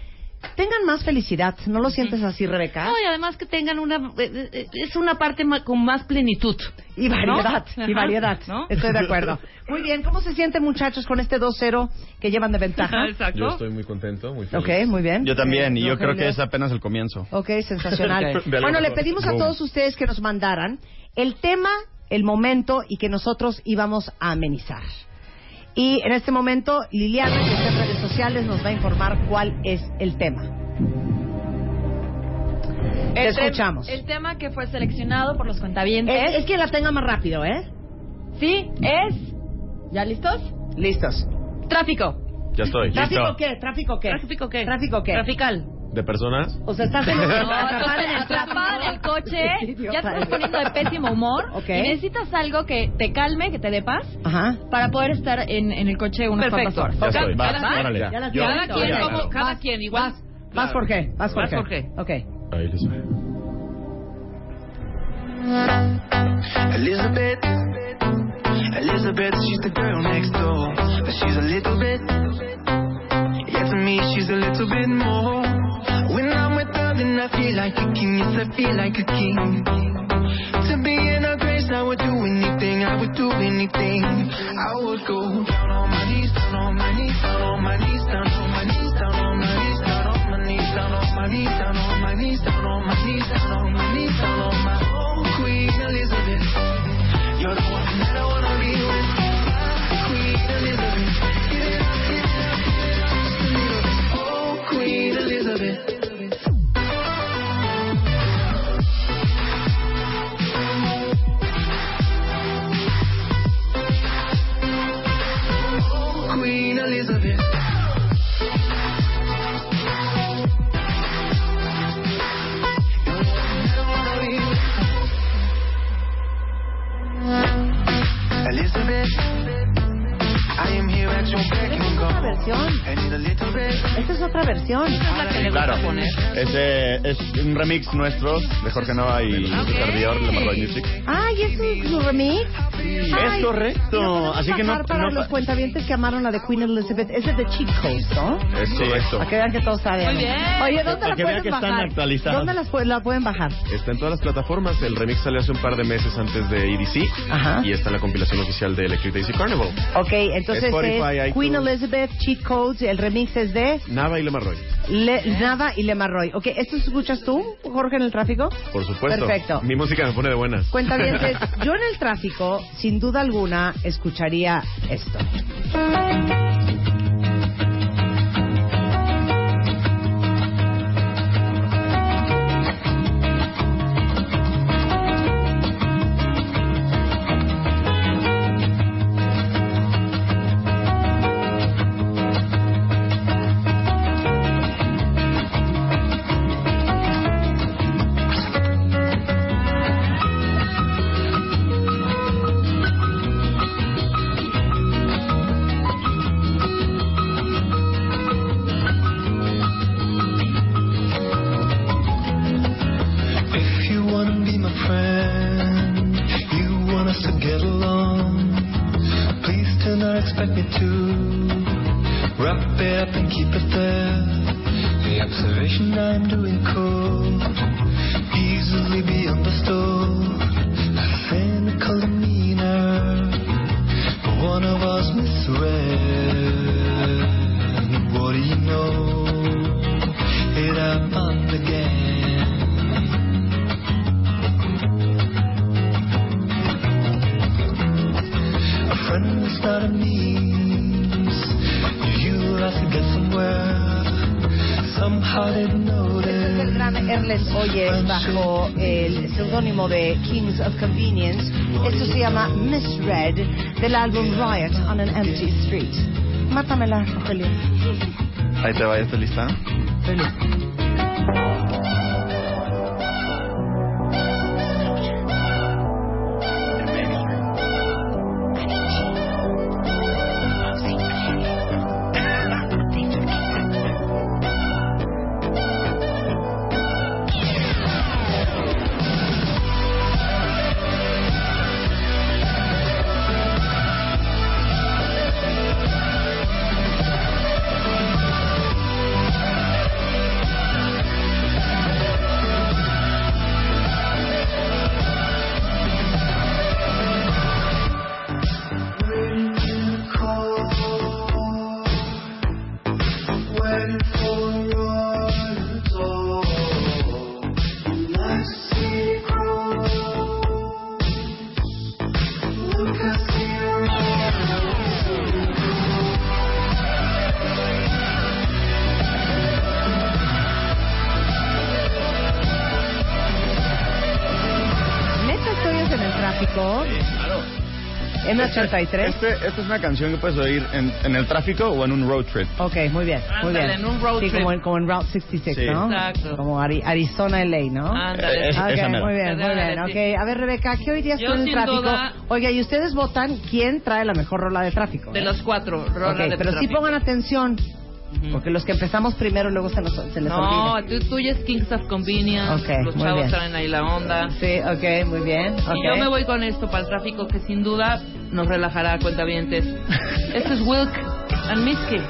Tengan más felicidad. ¿No lo sientes así, Rebeca? No, y además que tengan una... eh, eh, Es una parte ma- con más plenitud. Y variedad, ¿no? y variedad. ¿no? Estoy de acuerdo. Muy bien, ¿cómo se sienten muchachos con este 2-0 que llevan de ventaja? Yo estoy muy contento, muy feliz. Ok, muy bien. Yo también, y yo creo que es apenas el comienzo. Ok, sensacional. Ok. De lo Bueno, le pedimos a todos ustedes que nos mandaran el tema, el momento y que nosotros íbamos a amenizar. Y en este momento, Liliana, que está en redes sociales, nos va a informar cuál es el tema. Te El te- escuchamos. El tema que fue seleccionado por los cuentavientes. Es, es que la tenga más rápido, ¿eh? Sí, es. ¿Ya listos? Listos. Tráfico. Ya estoy. ¿Tráfico qué? ¿Tráfico qué? ¿Tráfico qué? ¿Tráfico qué? Trafical. ¿De personas? O sea, estás en un... No, atrapada en el atrapada en el coche, ya te estás poniendo de pésimo humor Ok. y necesitas algo que te calme, que te dé paz, Ajá. para poder estar en, en el coche unas Perfecto. cuantas Ya horas. estoy. Cada- Va, órale. Ya las Yo- Cada quien, ya, como, cada Vas, quien, igual. Vas, vas por qué, vas Vas por qué. Ok. Ahí les va. Elizabeth, Elizabeth, she's the girl next door, but she's a little bit. Yeah, to me, she's a little bit more. Then I feel like a king. Yes, I feel like a king. To be in her grace, I would do anything. I would do anything. I would go down on my knees, down on my knees, down on my knees, down on my knees, down on my knees, down on my knees, down on my knees, down on my knees, down on my knees, down on my knees, down on my oh, Queen Elizabeth. You're the one I am here at your beck. Versión. I need a little bit. Esta es otra versión. Claro, ese es un remix nuestro de Jorge Nova y Lucas Dior, de Marroy Music. Ay, ¿es un su remix? Ay, Es correcto, así que no- para no- los cuentavientes que amaron la de Queen Elizabeth. Es de Cheat Codes, ¿no? Es correcto. Para que vean que todos saben. Muy bien. Oye, ¿dónde Para la que vean pueden que están bajar? actualizadas. ¿Dónde las pu- la pueden bajar? Está en todas las plataformas. El remix salió hace un par de meses antes de EDC. Ajá. Y está en la compilación oficial de Electric Daisy Carnival. Ok, entonces Spotify, es iTunes. Queen Elizabeth, Cheat Codes, el remix es de Nava y Lemarroy. Le- Nava y Lemarroy. Ok, ¿esto escuchas tú, Jorge, en el tráfico? Por supuesto. Perfecto. Mi música me pone de buenas. Cuenta bien, yo en el tráfico, sin duda alguna, escucharía esto. Notice. El gran Erles Oye bajo el seudónimo de Kings of Convenience. Esto se llama Misread del álbum Riot on an Empty Street. Mátamela, Rogelio. Ahí te va, ¿ya está lista? tráfico. M83. Este, esta es una canción que puedes oír en, en el tráfico o en un road trip. Ok, muy bien, muy Ándale, bien. en un road sí, trip. Como en, como en Route 66, Sí. ¿no? Exacto. Como Ari- Arizona, LA, ¿no? Ándale. Es- Ok, esa mera. muy bien, muy bien. sí. Ok, a ver, Rebeca, ¿qué oirías Yo, tú en el tráfico? duda- Oiga, y ustedes votan quién trae la mejor rola de tráfico. De ¿eh? los cuatro, rola Ok, de pero sí tráfico. pongan atención, porque los que empezamos primero luego se, nos, se les No, olvida. tú, tuya es Kings of Convenience. Ok, los chavos bien. traen ahí la onda. Sí, ok, muy bien. Y yo me voy con esto para el tráfico que sin duda nos relajará cuentavientes. Esto es Wilk and Misky.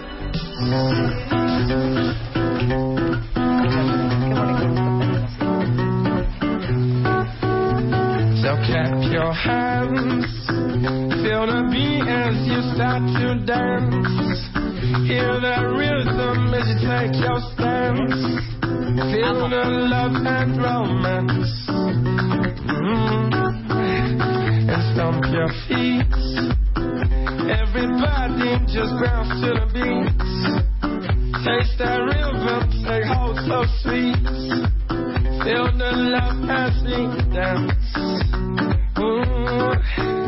So clap your hands, feel the beat as you start to dance. Hear the rhythm as you take your stance. Feel the love and romance. Mm. And stomp your feet. Everybody just bounce to the beat. Taste that rhythm, take hold so sweet. Feel the love as we dance. Ooh.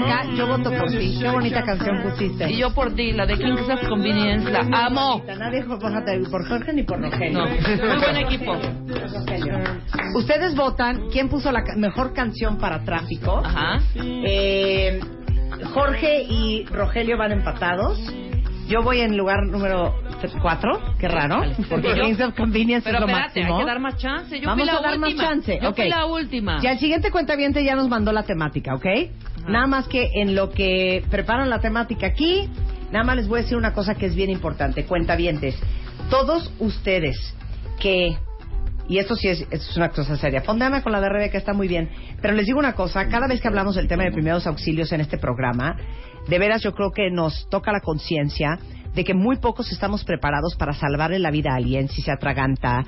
Rebeca? Yo voto por ti. Qué bonita canción pusiste. Y yo por ti, la de Kings of Convenience, la amo. Nadie por, por Jorge ni por Rogelio. No, muy buen equipo. Ustedes votan quién puso la mejor canción para tráfico. Ajá. Eh, Jorge y Rogelio van empatados. Yo voy en lugar número 4, qué raro, porque Kings of Convenience Pero es lo espérate, máximo. hay que dar más chance. Yo Vamos fui la a dar última. más chance. Yo ok. fui la última. Y al siguiente cuentaviente ya nos mandó la temática, ¿ok? Nada más que en lo que preparan la temática aquí, nada más les voy a decir una cosa que es bien importante. Cuentavientes, todos ustedes que... Y esto sí es, es una cosa seria. Fondeame con la de Rebeca, está muy bien. Pero les digo una cosa, cada vez que hablamos del tema de primeros auxilios en este programa, de veras yo creo que nos toca la conciencia de que muy pocos estamos preparados para salvarle la vida a alguien si se atraganta,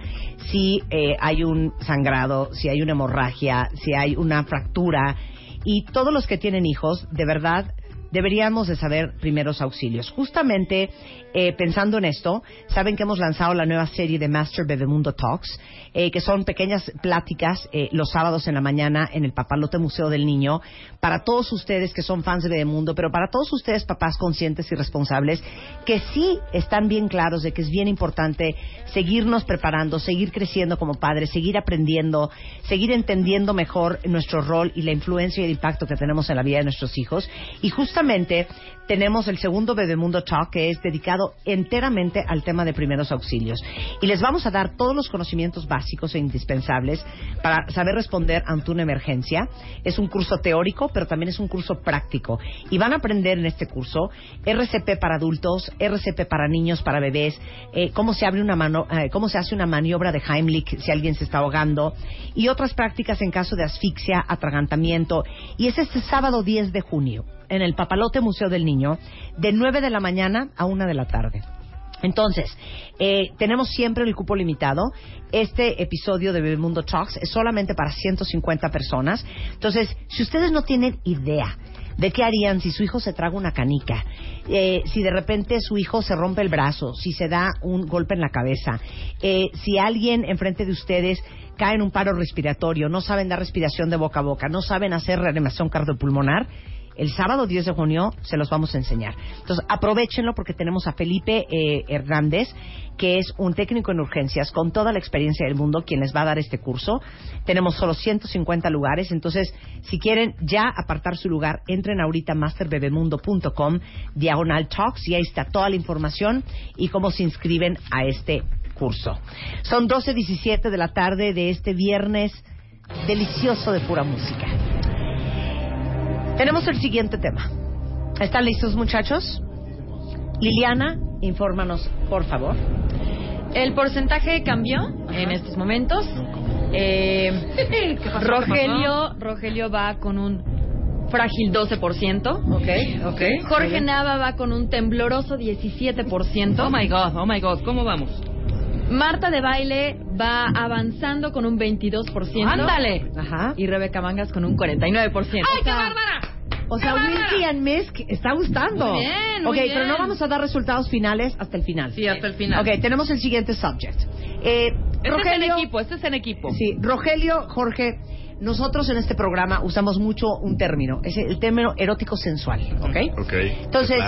si eh, hay un sangrado, si hay una hemorragia, si hay una fractura. Y todos los que tienen hijos, de verdad, deberíamos de saber primeros auxilios. Justamente eh, pensando en esto, saben que hemos lanzado la nueva serie de Master Bebemundo Talks, eh, que son pequeñas pláticas eh, los sábados en la mañana en el Papalote Museo del Niño, para todos ustedes que son fans de Bebemundo, pero para todos ustedes papás conscientes y responsables, que sí están bien claros de que es bien importante seguirnos preparando, seguir creciendo como padres, seguir aprendiendo, seguir entendiendo mejor nuestro rol y la influencia y el impacto que tenemos en la vida de nuestros hijos. Y justamente tenemos el segundo Bebemundo Talk que es dedicado enteramente al tema de primeros auxilios. Y les vamos a dar todos los conocimientos básicos e indispensables para saber responder ante una emergencia. Es un curso teórico, pero también es un curso práctico. Y van a aprender en este curso RCP para adultos, RCP para niños, para bebés, eh, cómo se abre una mano, eh, cómo se hace una maniobra de Heimlich si alguien se está ahogando y otras prácticas en caso de asfixia, atragantamiento. Y es este sábado 10 de junio en el Papalote Museo del Niño de 9 de la mañana a 1 de la tarde. Entonces, eh, tenemos siempre el cupo limitado. Este episodio de Bebemundo Talks es solamente para 150 personas. Entonces, si ustedes no tienen idea de qué harían si su hijo se traga una canica, eh, si de repente su hijo se rompe el brazo, si se da un golpe en la cabeza, eh, si alguien enfrente de ustedes cae en un paro respiratorio, no saben dar respiración de boca a boca, no saben hacer reanimación cardiopulmonar, el sábado 10 de junio se los vamos a enseñar. Entonces, aprovechenlo porque tenemos a Felipe eh, Hernández, que es un técnico en urgencias con toda la experiencia del mundo, quien les va a dar este curso. Tenemos solo 150 lugares, entonces, si quieren ya apartar su lugar, entren ahorita a masterbebemundo.com, diagonal talks, y ahí está toda la información y cómo se inscriben a este curso. Son 12.17 de la tarde de este viernes delicioso de pura música. Tenemos el siguiente tema. ¿Están listos, muchachos? Liliana, infórmanos, por favor. El porcentaje cambió en estos momentos. Eh. Rogelio, Rogelio va con un frágil 12%. Ok, ok. Jorge Nava va con un tembloroso 17%. Oh my god, oh my god, ¿cómo vamos? Marta de baile va avanzando con un 22%. ¡Ándale! Ajá. Y Rebeca Mangas con un 49%. ¡Ay, qué bárbara! O sea. Wilkie and Misk está gustando. Muy bien, muy ok, bien. pero no vamos a dar resultados finales hasta el final. Sí, hasta el final. Ok, tenemos el siguiente subject. Eh, Este es en Rogelio, equipo, este es en equipo. Sí, Rogelio, Jorge, nosotros en este programa usamos mucho un término, es el término erótico sensual, ¿ok? Ok. Entonces,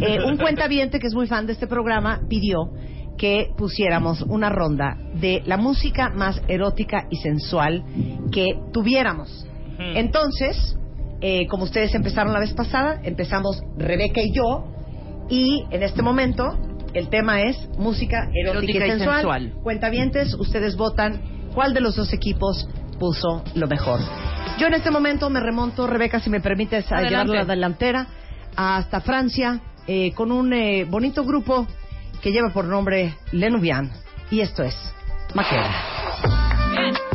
eh, un cuentaviente que es muy fan de este programa pidió que pusiéramos una ronda de la música más erótica y sensual que tuviéramos. Entonces, eh, como ustedes empezaron la vez pasada, empezamos Rebeca y yo, y en este momento el tema es música erótica, Erótica y sensual. sensual. Cuentavientes, ustedes votan cuál de los dos equipos puso lo mejor. Yo en este momento me remonto, Rebeca, si me permites, a Adelante. llevar la delantera hasta Francia eh, con un eh, bonito grupo que lleva por nombre Lenubian. Y esto es Maqueda.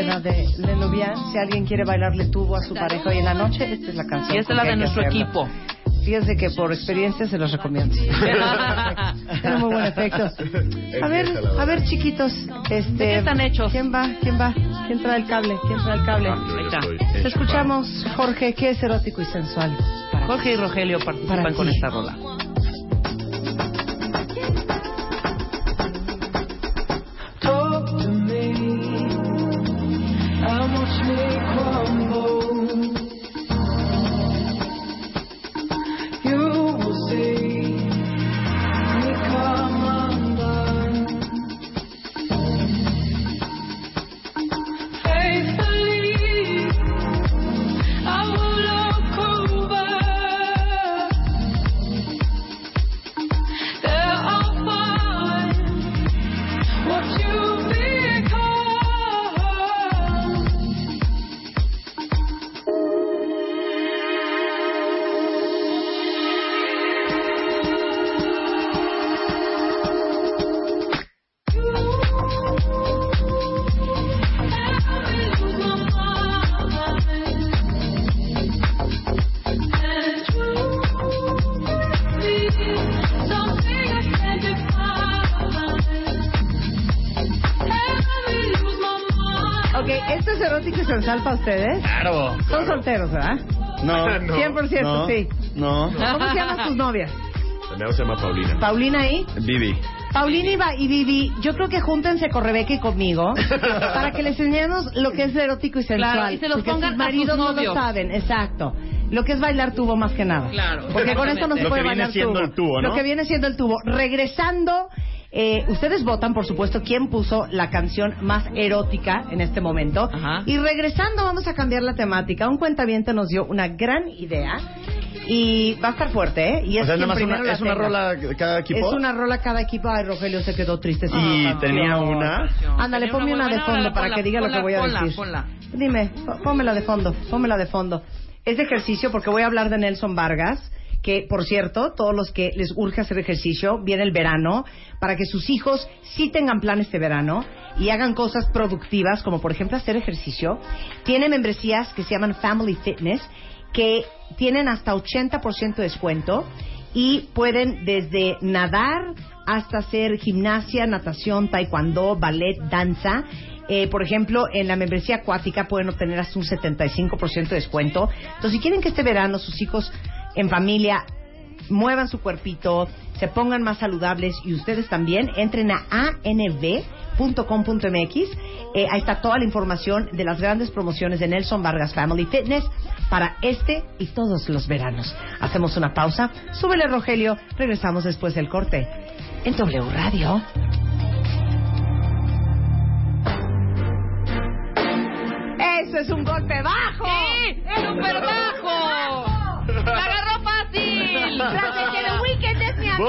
Es Maqueda de Lenubian. Si alguien quiere bailarle tubo a su pareja hoy en la noche, esta es la canción. Y esta es la de nuestro equipo. Fíjense que por experiencia se los recomiendo. Tiene muy buen efecto. A ver, a ver, chiquitos, este, ¿De qué están hechos? ¿Quién va? ¿Quién va? ¿Quién trae el cable? ¿Quién trae el cable? Ah, ya está. Te escuchamos, Jorge. ¿Qué es erótico y sensual? Jorge y Rogelio participan con esta rola. Ustedes? Claro. Son solteros, ¿verdad? No. 100% no, sí. No. ¿Cómo se llaman tus novias? La se llama Paulina. Paulina y Vivi. Paulina y Vivi, yo creo que júntense con Rebeca y conmigo para que les enseñemos lo que es erótico y sensual. Claro, y se los pongan sus a maridos sus no lo novios. saben, exacto. Lo que es bailar tubo más que nada. Claro, Porque con esto no se Lo puede que viene bailar siendo tubo. el tubo, ¿no? Lo que viene siendo el tubo. Regresando, eh, ustedes votan, por supuesto, quién puso la canción más erótica en este momento. Ajá. Y regresando, vamos a cambiar la temática. Un cuentaviente nos dio una gran idea. Y va a estar fuerte, ¿eh? Y O sea, quien nada más primero una, la es una tenga. rola cada equipo. Es una rola cada equipo. Ay, Rogelio se quedó triste. sin Y tenía una. Ándale, Tenía ponme una una de fondo para ponla, que diga lo que voy a ponla, decir. ponla. Dime, pónmela de fondo, pónmela de fondo. Es de ejercicio porque voy a hablar de Nelson Vargas, que por cierto, todos los que les urge hacer ejercicio, viene el verano, para que sus hijos sí tengan plan este verano y hagan cosas productivas, como por ejemplo hacer ejercicio. Tiene membresías que se llaman Family Fitness, que tienen hasta 80% de descuento y pueden desde nadar hasta hacer gimnasia, natación, taekwondo, ballet, danza. Eh, por ejemplo, en la membresía acuática pueden obtener hasta un 75% de descuento. Entonces, si quieren que este verano sus hijos en familia muevan su cuerpito, se pongan más saludables y ustedes también, entren a anv.com.mx. Eh, ahí está toda la información de las grandes promociones de Nelson Vargas Family Fitness para este y todos los veranos. Hacemos una pausa. Súbele, Rogelio. Regresamos después del corte. En W Radio. Eso es un golpe bajo. ¡Sí! ¡Súper bajo! ¡La agarró fácil! Tras de que The Weeknd es mi amigo,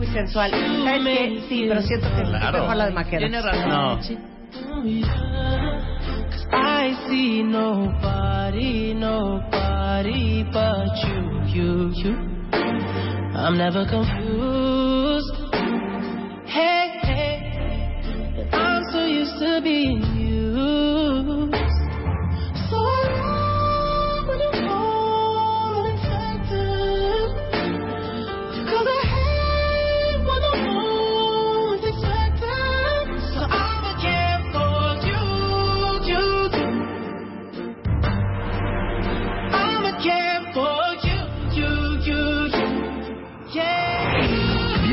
y sensual. ¿Sabes qué? Sí, pero siento que es Claro. mejor la de. Tiene razón. No. I see nobody, nobody but you, you, you. I'm never confused. Hey, hey, I'm so used to being used. So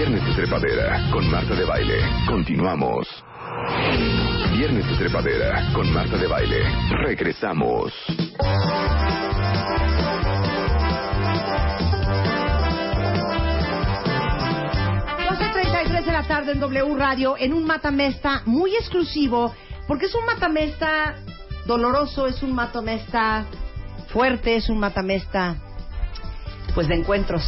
Viernes de Trepadera con Marta de Baile. Continuamos. Viernes de Trepadera con Marta de Baile. Regresamos. 12.33 de la tarde en W Radio en un matamesta muy exclusivo porque es un matamesta doloroso, es un matamesta fuerte, es un matamesta pues de encuentros,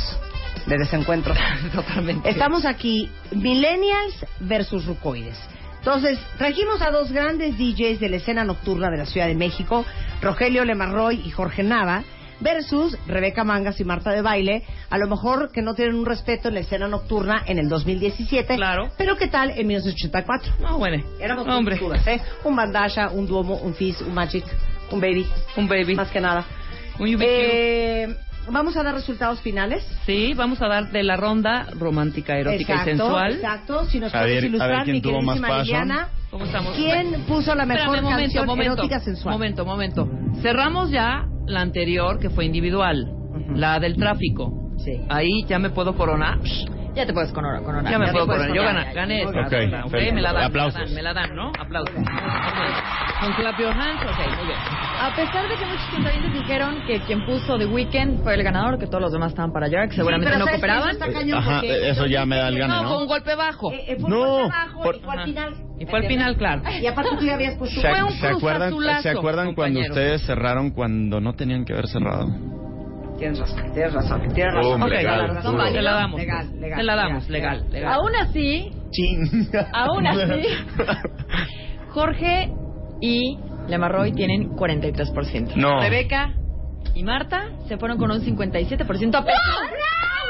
de desencuentros. Totalmente. Estamos aquí, Millennials versus Rucoides. Entonces, trajimos a dos grandes DJs de la escena nocturna de la Ciudad de México, Rogelio Lemarroy y Jorge Nava, versus Rebeca Mangas y Marta de Baile, a lo mejor que no tienen un respeto en la escena nocturna en el 2017, Claro. pero ¿qué tal en 1984? No, bueno. Éramos Hombre. muy duras, ¿eh? Un bandasha, un duomo, un fizz, un magic, un baby, Un baby. más que nada. Un. Eh, Vamos a dar resultados finales. Sí, vamos a dar de la ronda romántica, erótica exacto, y sensual. Exacto. Si nos A puedes ver- a ilustrar, ver quién mi tuvo más queridísima. Liliana. ¿Cómo estamos? ¿Quién puso la mejor Espérame, momento, canción momento, erótica sensual? Momento, momento. Cerramos ya la anterior, que fue individual. La del tráfico. Sí. Ahí ya me puedo coronar. Ya te puedes coronar. coronar. Ya me te puedo coronar. Yo gané, ya, gané ya. esta. Ok, ronda, perfecto. Me la dan, Aplausos. me la dan, me la dan, ¿no? Aplausos. Con clap your hands, ok, muy bien. A pesar de que muchos cuentavientes dijeron que quien puso The Weeknd fue el ganador, que todos los demás estaban para allá, que seguramente pero no cooperaban. Eso está cañón Ajá, eso ya me da el gane, No, fue un golpe bajo. Eh, eh, fue No, un golpe bajo por- y fue al final. Y fue al final, claro. Y aparte tú ya habías puesto ¿Se, Fue un se acuerdan, ¿se acuerdan cuando compañero. ustedes cerraron cuando no tenían que haber cerrado? Tienes razón, tienes razón, tienes razón. Hombre, Ok, legal, razón, duro. te la damos. Legal, legal, Te la damos, legal, legal, legal. Aún así, Chin. aún así, Jorge y Lemarroy tienen 43%. No. Rebeca y Marta se fueron con un 57% a pesar, a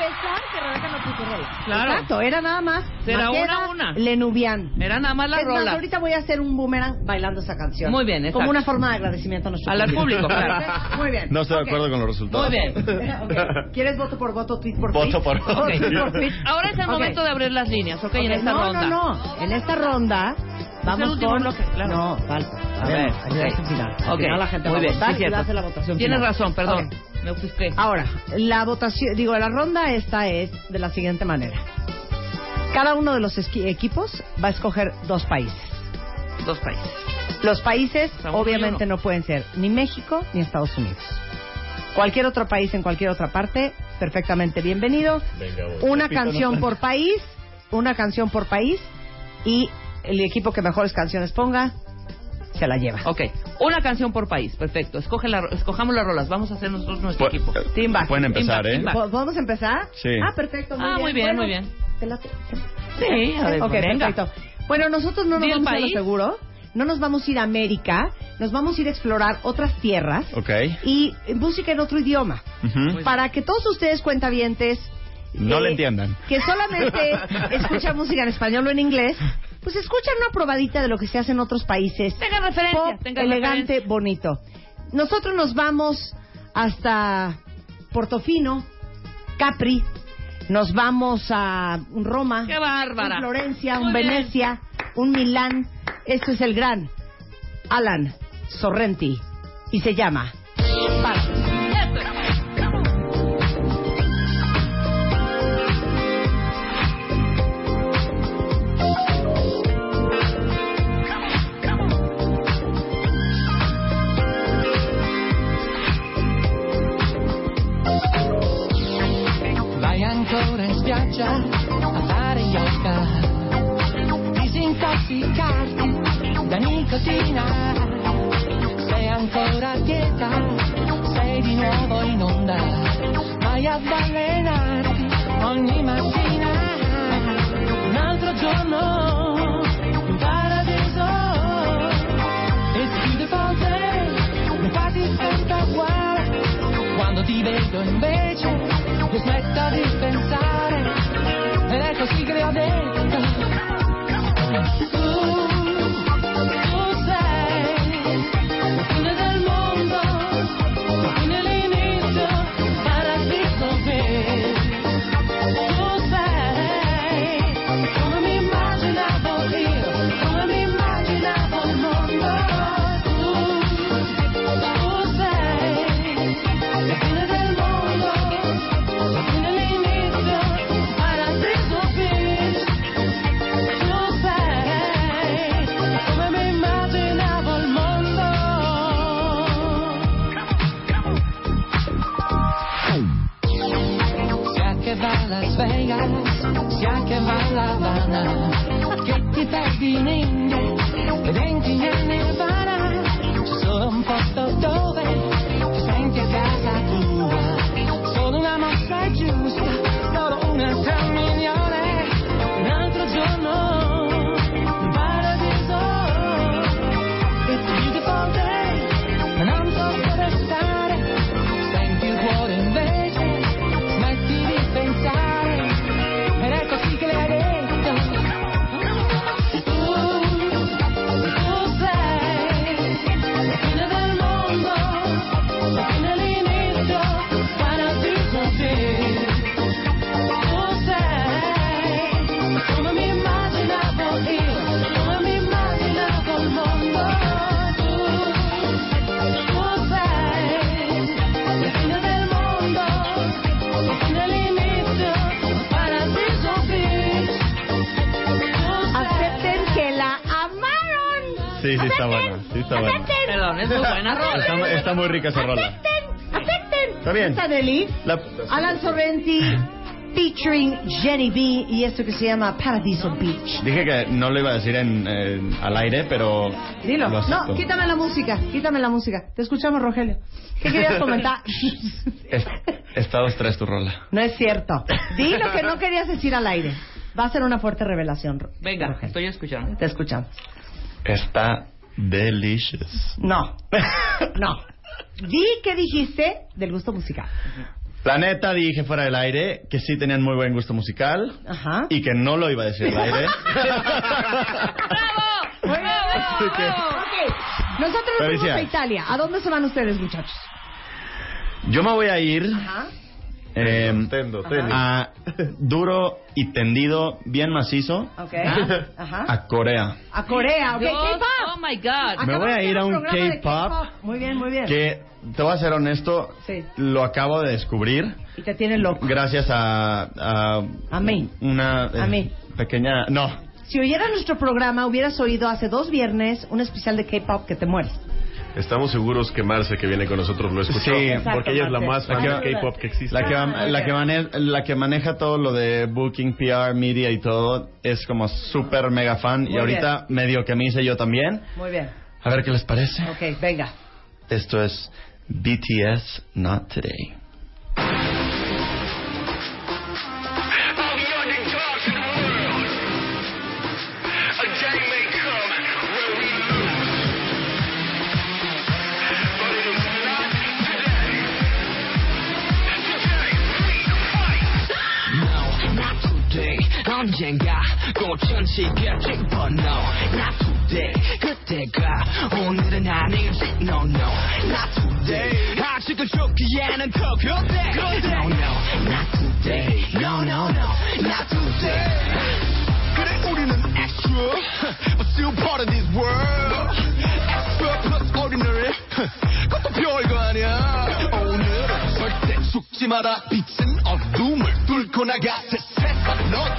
pesar que Rebeca no puso rola. Claro. Exacto, era nada más. Será Maqueda, una una. Lenubian. Era nada más la Es más, rola. ahorita voy a hacer un boomerang bailando esa canción. Muy bien, exacto. Como una forma de agradecimiento a nuestro Al público, claro. Muy bien. No estoy de Ok. acuerdo con los resultados. Muy bien. Ok. ¿Quieres voto por voto, tweet por tweet? Voto por Voto tweet. Ahora es el momento de abrir las líneas, ¿ok? En esta no, ronda. No, no, En esta ronda vamos con... bloque, claro. No, falta. A A ver, ver, el final. Al final la gente muy va bien, a votar sí, y hacer la votación Tienes final. razón, perdón. Ok. Me ofusqué. Ahora, la votación, digo, la ronda esta es de la siguiente manera. Cada uno de los esqui- equipos va a escoger dos países. Dos países. Los países obviamente no pueden ser ni México ni Estados Unidos. Cualquier otro país en cualquier otra parte, perfectamente bienvenido. Una Repito, canción no- por país, una canción por país y el equipo que mejores canciones ponga se la lleva. Ok, una canción por país, perfecto. Escoge la, escojamos las rolas, vamos a hacer nosotros nuestro Pu- equipo. Timba. Pueden empezar, ¿eh? ¿Po- ¿Podemos empezar? Sí. Ah, perfecto. Muy Ah, bien. muy bien, Bueno, muy bien. te late. Sí, a ver, ok, venga. perfecto. Bueno, nosotros no nos vamos a ir a lo país. seguro. No nos vamos a ir a América. Nos vamos a ir a explorar otras tierras. Ok. Y música en otro idioma. Ujú. Para que todos ustedes cuentavientes No eh, le entiendan. que solamente escuchan música en español o en inglés, pues escuchan una probadita de lo que se hace en otros países. Tengan referencia, Pop, tengan elegante, referencia. bonito. Nosotros nos vamos hasta Portofino, Capri, nos vamos a un Roma, ¡Qué bárbara! un Florencia, Muy un bien. Venecia, un Milán. Esto es el gran Alan Sorrenti y se llama in spiaggia a fare yoga, disintossicarti da nicotina. Sei ancora a dieta, sei di nuovo in onda, vai ad allenarti ogni mattina. Un altro giorno in paradiso, it's beautiful day, infatti sempre uguale. Quando ti vedo invece io smetto di pensare è così che le Vegas sia che ti perdi in e in Havana c'è solo un posto dove ti senti a casa tua. Solo una mossa giusta solo una tra un altro giorno Sí, sí está buena. Sí está buena. Perdón, es muy buena rola. Está, está muy rica esa rola. Acepten, acepten. Está bien. Esta Nelly, La- Alan Sorrenti, featuring Jenny B y esto que se llama Paradiso Beach. Dije que no lo iba a decir en, en- al aire, pero. Dilo. lo. No, quítame la música, quítame la música. Te escuchamos, Rogelio. ¿Qué querías comentar? Es- Está dos tres tu rola. no es cierto. Di lo que no querías decir al aire. Va a ser una fuerte revelación. Venga, Rogelio. estoy escuchando. Te escuchamos. Está delicious. No. No. Di qué dijiste del gusto musical. La neta dije fuera del aire que sí tenían muy buen gusto musical Ajá. y que no lo iba a decir al aire. Muy bien. Así que-. Nosotros nos Felicidades. a Italia. ¿A dónde se van ustedes, muchachos? Yo me voy a ir Ajá. Eh, Tendo, tenis. a duro y tendido, bien macizo. Ah. Ajá. a Corea. A Corea, ok. Dios, K-pop. oh my God. Me voy a ir a un K-pop. Muy bien, muy bien. Que, te voy a ser honesto, Sí. lo acabo de descubrir Y te tiene loco. gracias a, a, A mí. una eh, A mí. pequeña... No, Si oyeras nuestro programa, hubieras oído hace dos viernes un especial de K-pop que te mueres. Estamos seguros que Marce, que viene con nosotros, lo escuchó. Sí, porque ella es la más fan de K-pop que existe. La que, la, ok. que mane- la que maneja todo lo de booking, PR, media y todo es como súper mega fan y ahorita medio que me hice yo también. Muy bien. A ver qué les parece. Ok, venga. Esto es BTS Not Today. 언젠가 꽃천지겠지, but no, not today. 그때가 오늘은 아니지, no, no, not today. 아직은 좋기에는 더 그때, no, no, not today. No, no, no, not today. 그래 우리는 extra, but still part of this world. Extra plus ordinary, 그것도 별거 아니야. 오늘은 절대 죽지 마라. 빛은 어둠을 뚫고 나가 세상 넌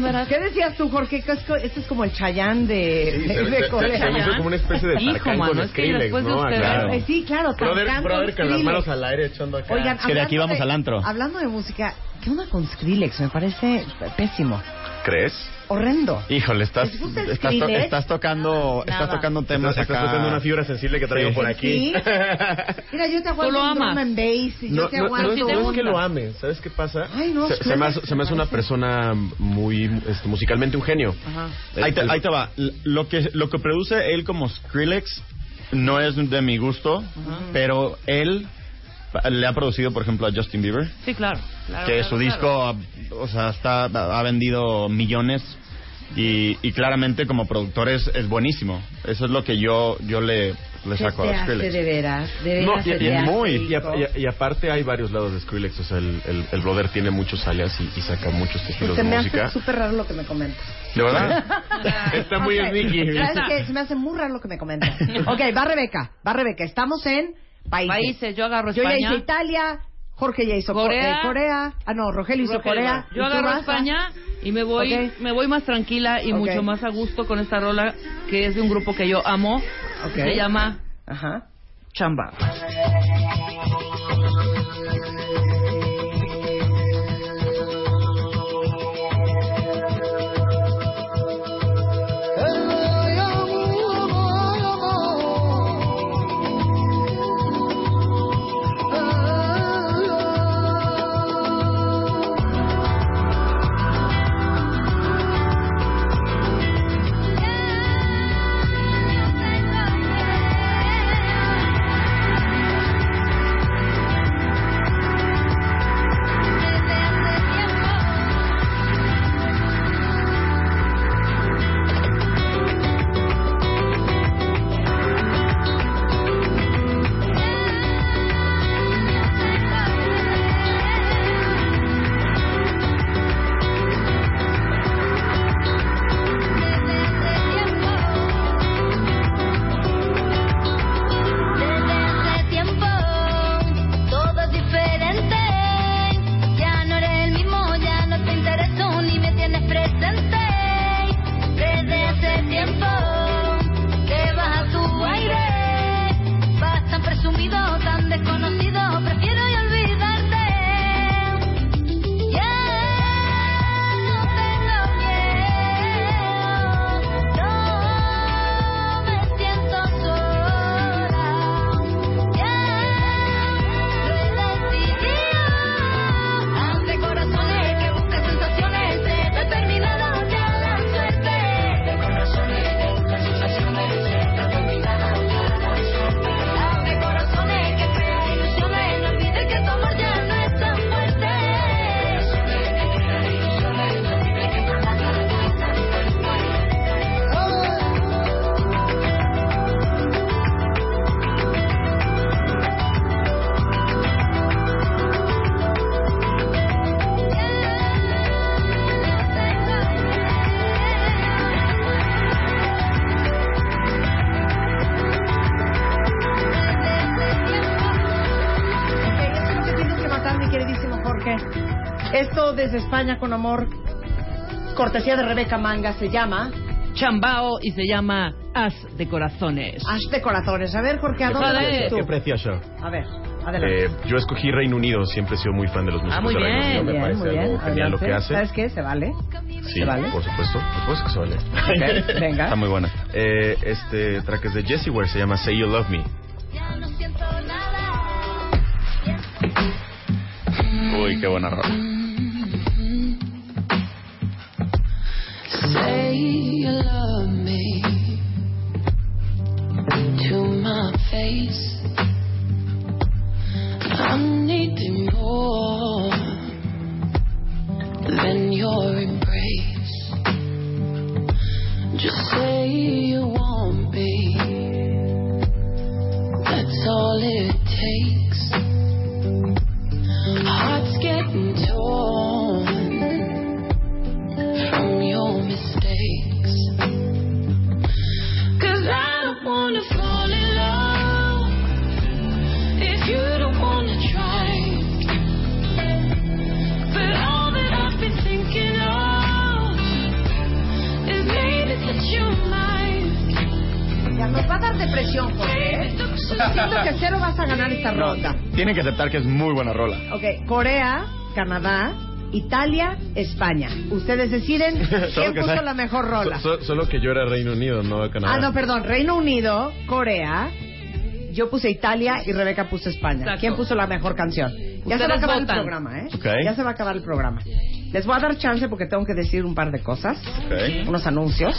canción. ¿Qué decías tú, Jorge? Este es como el Chayán de, Sí, se- de se- Corea. se me hizo como una especie de Hijo, mano, con es que Skrillex, después de ¿no? ustedes- Claro. Eh, sí, claro, Brother, brother con con las manos al aire echando acá. Oigan, Es que de aquí hablando vamos al antro. Hablando de música, ¿qué onda con Skrillex? Me parece pésimo. ¿Crees? Horrendo. Híjole, estás, ¿Les gusta el estás, to- estás tocando, estás Nada. tocando temas Estás, estás acá. tocando una fibra sensible que traigo Sí. por aquí. Sí. Mira, yo te aguanto un drum and bass y yo No, te no, no, aguanto es- no te es que lo ame, ¿sabes qué pasa? Ay, no, se, se me hace, se me hace una persona muy este, musicalmente un genio. Ajá. El- Ahí te, el- ahí te va. Lo que, lo que produce él como Skrillex no es de mi gusto, pero él le ha producido, por ejemplo, a Justin Bieber, Sí, claro. claro, que claro, su claro. disco, o sea, está, ha vendido millones y, y claramente como productor es, es buenísimo. Eso es lo que yo, yo le, le ¿Qué saco a hace Skrillex. de veras? De No, veras y, se y- te hace, muy. Y, a- y- y aparte hay varios lados de Skrillex. O sea, el, el, el brother tiene muchos alias y, y saca muchos estilos Se de me música. hace súper raro lo que me comentas. ¿De verdad? Está muy Ok, sneaky. ¿Sabes qué? Se me hace muy raro lo que me comentas. ok, va Rebeca. Va Rebeca. Estamos en países. Países, yo agarro Yo ya España. hice Italia. Jorge ya hizo Co- Corea. eh, Corea. Ah, no, Rogelio hizo Rogelio, Corea. Yo ¿Y tú agarro España y me voy, me voy más tranquila y mucho más a gusto con esta rola que es de un grupo que yo amo. Ok. Se llama Ajá. Chamba. España con amor, cortesía de Rebeca Manga, se llama Chambao y se llama As de Corazones. Ash de Corazones. A ver, Jorge, ¿a dónde vas tú? Qué precioso. A ver, adelante. Eh, yo escogí Reino Unido, siempre he sido muy fan de los músicos Ah, muy de Reino bien, Unido, me bien, parece muy bien. genial lo que Adelante. hace. ¿Sabes qué? Se vale. Sí, ¿Se vale? por supuesto, por supuesto que se vale. Ok, venga. Está muy buena. Eh, este track es de Jessie Ware, se llama Say You Love Me. Uy, qué buena rola. Tienen que aceptar que es muy buena rola. Ok, Corea, Canadá, Italia, España. Ustedes deciden quién puso sea- la mejor rola. So- so- solo que yo era Reino Unido, no Canadá. Ah, no, perdón. Reino Unido, Corea. Yo puse Italia y Rebeca puso España. Exacto. ¿Quién puso la mejor canción? Ya se va a acabar votan. el programa, ¿eh? Ok. Ya se va a acabar el programa. Les voy a dar chance porque tengo que decir un par de cosas, Ok. unos anuncios.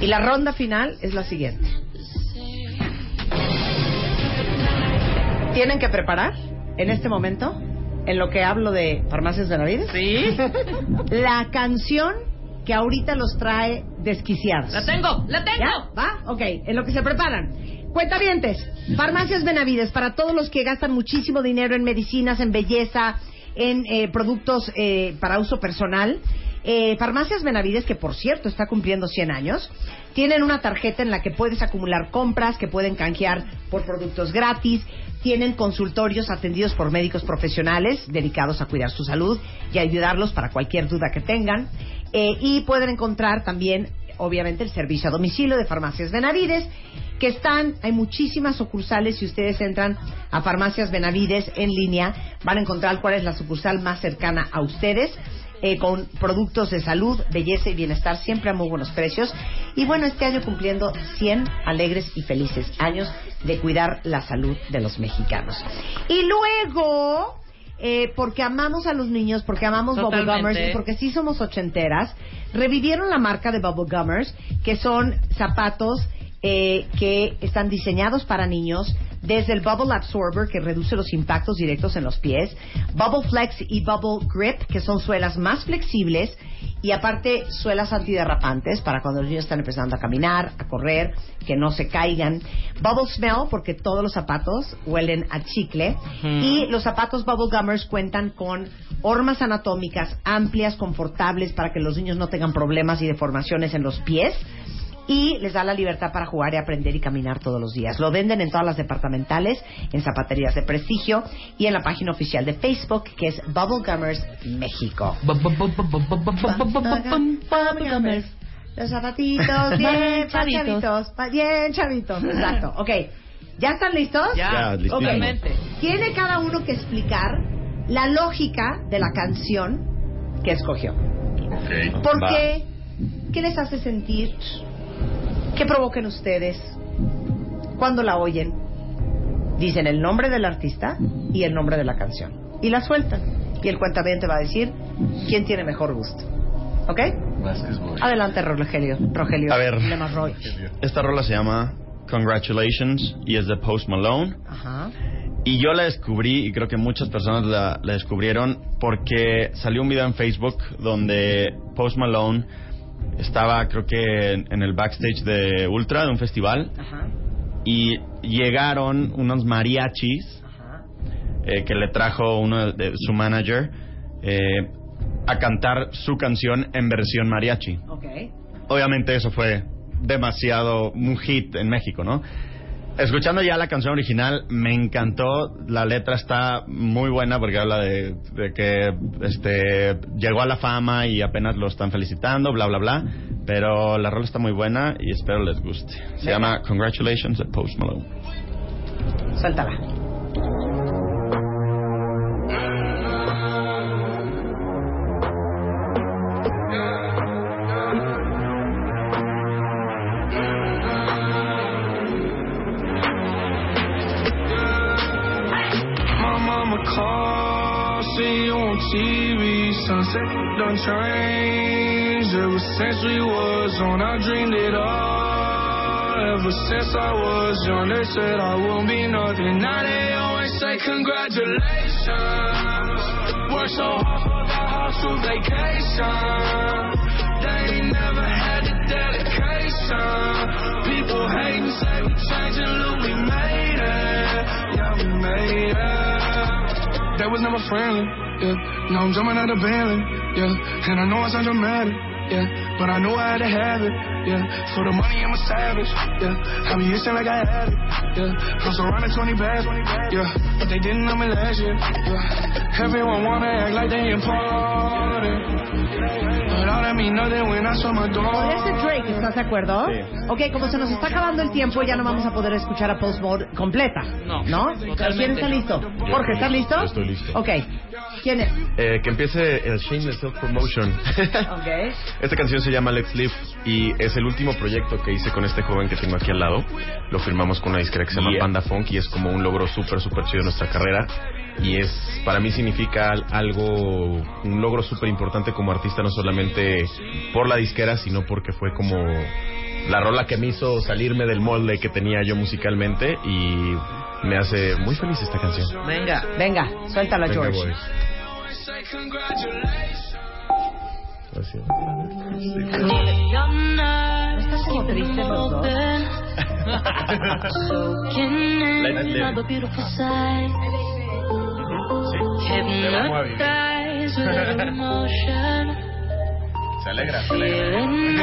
Y la ronda final es la siguiente. Tienen que preparar en este momento, en lo que hablo de Farmacias Benavides, Sí. la canción que ahorita los trae desquiciados. La tengo, la tengo. ¿Ya? ¿Va? Ok, en lo que se preparan. Cuentavientes, Farmacias Benavides, para todos los que gastan muchísimo dinero en medicinas, en belleza, en eh, productos eh, para uso personal. Eh, Farmacias Benavides, que por cierto está cumpliendo 100 años, tienen una tarjeta en la que puedes acumular compras, que pueden canjear por productos gratis, tienen consultorios atendidos por médicos profesionales dedicados a cuidar su salud y ayudarlos para cualquier duda que tengan. Eh, y pueden encontrar también, obviamente, el servicio a domicilio de Farmacias Benavides, que están, hay muchísimas sucursales. Si ustedes entran a Farmacias Benavides en línea, van a encontrar cuál es la sucursal más cercana a ustedes. Eh, con productos de salud, belleza y bienestar, siempre a muy buenos precios. Y bueno, este año cumpliendo 100 alegres y felices años de cuidar la salud de los mexicanos. Y luego, eh, porque amamos a los niños, porque amamos Bubble. Gummers y porque sí somos ochenteras, revivieron la marca de Bubble Gummers, que son zapatos eh, que están diseñados para niños, desde el Bubble Absorber, que reduce los impactos directos en los pies, Bubble Flex y Bubble Grip, que son suelas más flexibles, y aparte suelas antiderrapantes para cuando los niños están empezando a caminar, a correr, que no se caigan. Bubble Smell, porque todos los zapatos huelen a chicle. Y los zapatos Bubble Gummers cuentan con hormas anatómicas amplias, confortables, para que los niños no tengan problemas y deformaciones en los pies y les da la libertad para jugar y aprender y caminar todos los días. Lo venden en todas las departamentales, en zapaterías de prestigio y en la página oficial de Facebook que es Bubble Gummers México. Bubble Gummers. Los zapatitos bien Chavitos. chavitos, pa- bien chavitos, exacto. Ok, ¿ya están listos? Ya, listísimo. totalmente. Tiene cada uno que explicar la lógica de la canción que escogió. Ok. ¿Por Va. qué? ¿Qué les hace sentir? ¿Qué provocan ustedes cuando la oyen? Dicen el nombre del artista y el nombre de la canción. Y la sueltan. Y el cuentaviente va a decir quién tiene mejor gusto. ¿Ok? Adelante, Rogelio. Rogelio. A ver. Roy. Esta rola se llama Congratulations y es de Post Malone. Ajá. Y yo la descubrí, y creo que muchas personas la, la descubrieron, porque salió un video en Facebook donde Post Malone estaba, creo que, en, en el backstage de Ultra, de un festival, Ajá. y llegaron unos mariachis Ajá. eh, que le trajo uno de, de su manager eh, a cantar su canción en versión mariachi. Obviamente eso fue demasiado un hit en México, ¿no? Escuchando ya la canción original, me encantó. La letra está muy buena porque habla de, de que este llegó a la fama y apenas lo están felicitando, bla, bla, bla. Pero la rola está muy buena y espero les guste. Se llama Congratulations de Post Malone. Suéltala. On TV. Sunset done changed. Ever since we was on, I dreamed it all. Ever since I was young, they said I won't be nothing. Now they always say congratulations. Work so hard for that house to vacation. They never had the dedication. People hate and say we changing, look, we made it. Yeah, we made it. That was never friendly, yeah. Now I'm jumping out of Bentley, yeah. And I know I sound dramatic, yeah. But I knew I had to have it, yeah. For the money, I'm a savage, yeah. I be itching like I had it, yeah. I'm surrounded 20 bags, yeah. But they didn't know me last year, yeah. Everyone wanna act like they important. But all that mean nothing when I saw my door. Con ese Drake, ¿estás de acuerdo? Ok, como se nos está acabando el tiempo, ya no vamos a poder escuchar a completa. No, ¿Quién está listo? Yo Jorge, ¿estás estoy- listo? yo estoy listo. Ok. ¿Quién es? Eh, que empiece el Shameless Self Promotion. Ok. Esta canción se llama Let's Live y es el último proyecto que hice con este joven que tengo aquí al lado. Lo firmamos con una disquera que se llama Yeah. Panda Funk y es como un logro súper, súper chido de nuestra carrera. Y es, para mí significa al- algo, un logro súper importante como artista, no solamente por la disquera, sino porque fue como la rola que me hizo salirme del molde que tenía yo musicalmente y me hace muy feliz esta canción. Venga. Venga, suéltala, Venga, George. Emotion. Se alegra, se Feeling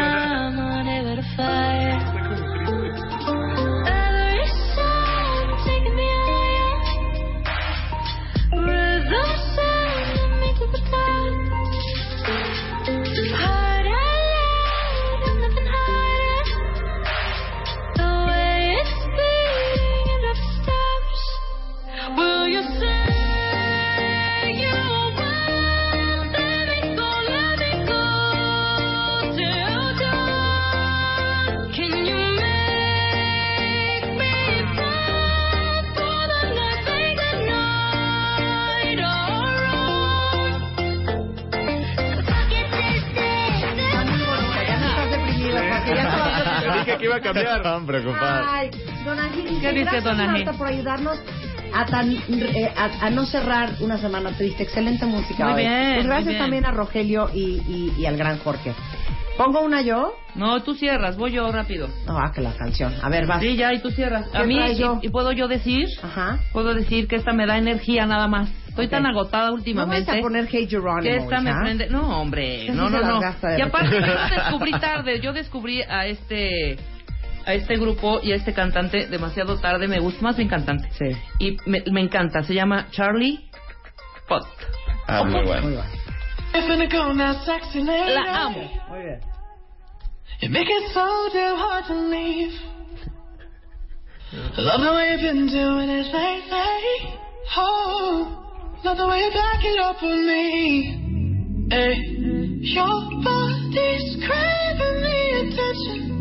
que iba a cambiar. Estaban preocupados. Ay, Don Ángel, ¿Qué dice gracias, Don? Marta, por ayudarnos a, tan, eh, a, a no cerrar una semana triste. Excelente música Muy hoy. bien, Pues muy gracias bien. también a Rogelio y, y, y al gran Jorge. ¿Pongo una yo? No, tú cierras, voy yo rápido. No, ah, que la canción. A ver, vas. Sí, ya, y tú cierras. ¿Qué A mí, yo? y, y puedo yo decir, Ajá. puedo decir que esta me da energía nada más. Estoy Ok. tan agotada No últimamente. vas a poner Hey Geronimo, que esta me hija. prende. No, hombre, no, no, no. Y aparte, yo descubrí tarde. Yo descubrí a este a este grupo y a este cantante demasiado tarde. Me gusta más bien cantante. Sí. Y me, me encanta. Se llama Charlie Pot. Ah, muy bueno. Muy. La amo. Muy bien. You make it so damn hard to leave. I love the way you've been doing it lately. Oh, love the way you back it up with me. Hey, your body's craving the attention.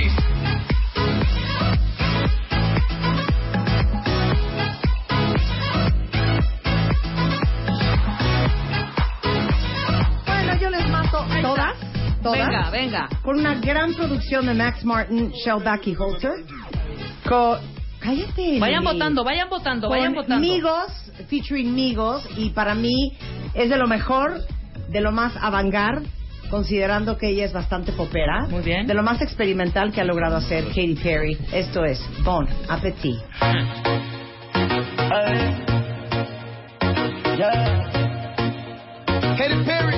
Venga. Con una gran producción de Max Martin, Shellback y Holter. Con Cállate. Vayan votando, vayan votando, Con vayan votando. Migos, featuring Migos, y para mí es de lo mejor, de lo más avant-garde, considerando que ella es bastante popera. Muy bien. De lo más experimental que ha logrado hacer Katy Perry. Esto es Bon Appetit. Katy Perry,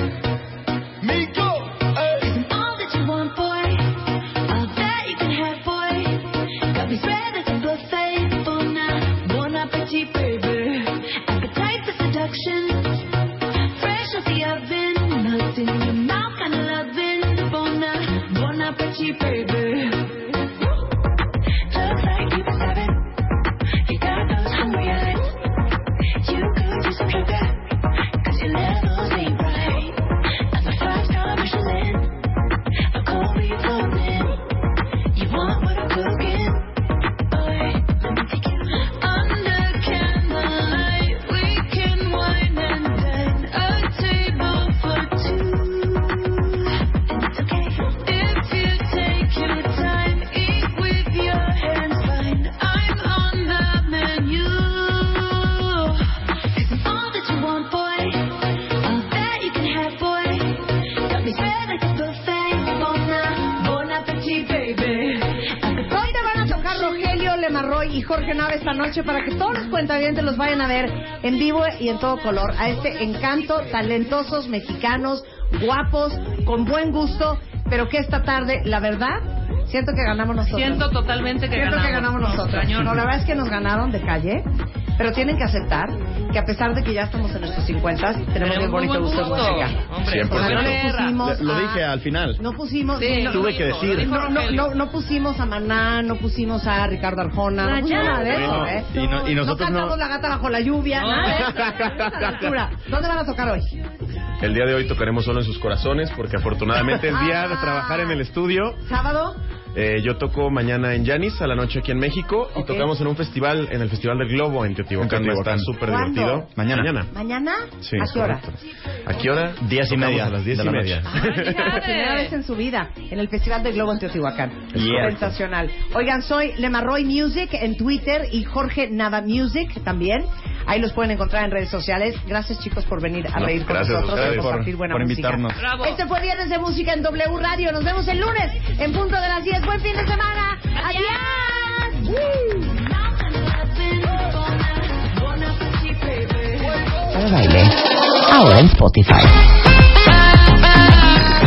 los vayan a ver en vivo y en todo color a este encanto, talentosos mexicanos, guapos, con buen gusto, pero que esta tarde, la verdad, siento que ganamos nosotros. Siento totalmente que Siento ganamos. que ganamos No, nosotros. No, la verdad es que nos ganaron de calle, pero tienen que aceptar que a pesar de que ya estamos en nuestros 50, tenemos Tenemos bien bonito gusto en gusto. música. Hombre, O sea, no nos 100%. pusimos Lo dije al final. no pusimos, Sí, no, Tuve que decir. no, no, no, no pusimos a Maná, no pusimos a Ricardo Arjona, no pusimos nada de eso, ¿eh? Y no- y nosotros no- cantamos la gata bajo la lluvia, No. nada de eso. ¿Dónde van a tocar hoy? El día de hoy tocaremos solo en sus corazones porque afortunadamente el día de trabajar en el estudio ¿Sábado? Eh, yo toco mañana en Yanis a la noche aquí en México y Ok. tocamos en un festival, en el Festival del Globo en Teotihuacán. Teotihuacán. súper divertido. Mañana. Mañana. ¿Mañana? Sí, ¿A qué hora? ¿A qué hora? Diez y media A las diez de y media. Por primera vez en su vida en el Festival del Globo en Teotihuacán. Yeah. Sensacional. Oigan, soy Lemarroy Music en Twitter y Jorge Nava Music también. Ahí los pueden encontrar en redes sociales. Gracias chicos por venir a No, reír con nosotros y compartir buena por música. invitarnos. Bravo. Este fue Viernes de Música en W Radio. Nos vemos el lunes en punto de las 10. Buen fin de semana. Adiós. de baile. Ahora en Spotify.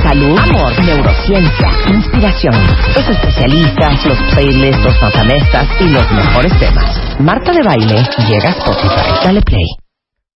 Salud, amor, neurociencia, inspiración. Los especialistas, los playlists, los matamestas y los mejores temas. Marta de baile llega a Spotify. Dale play.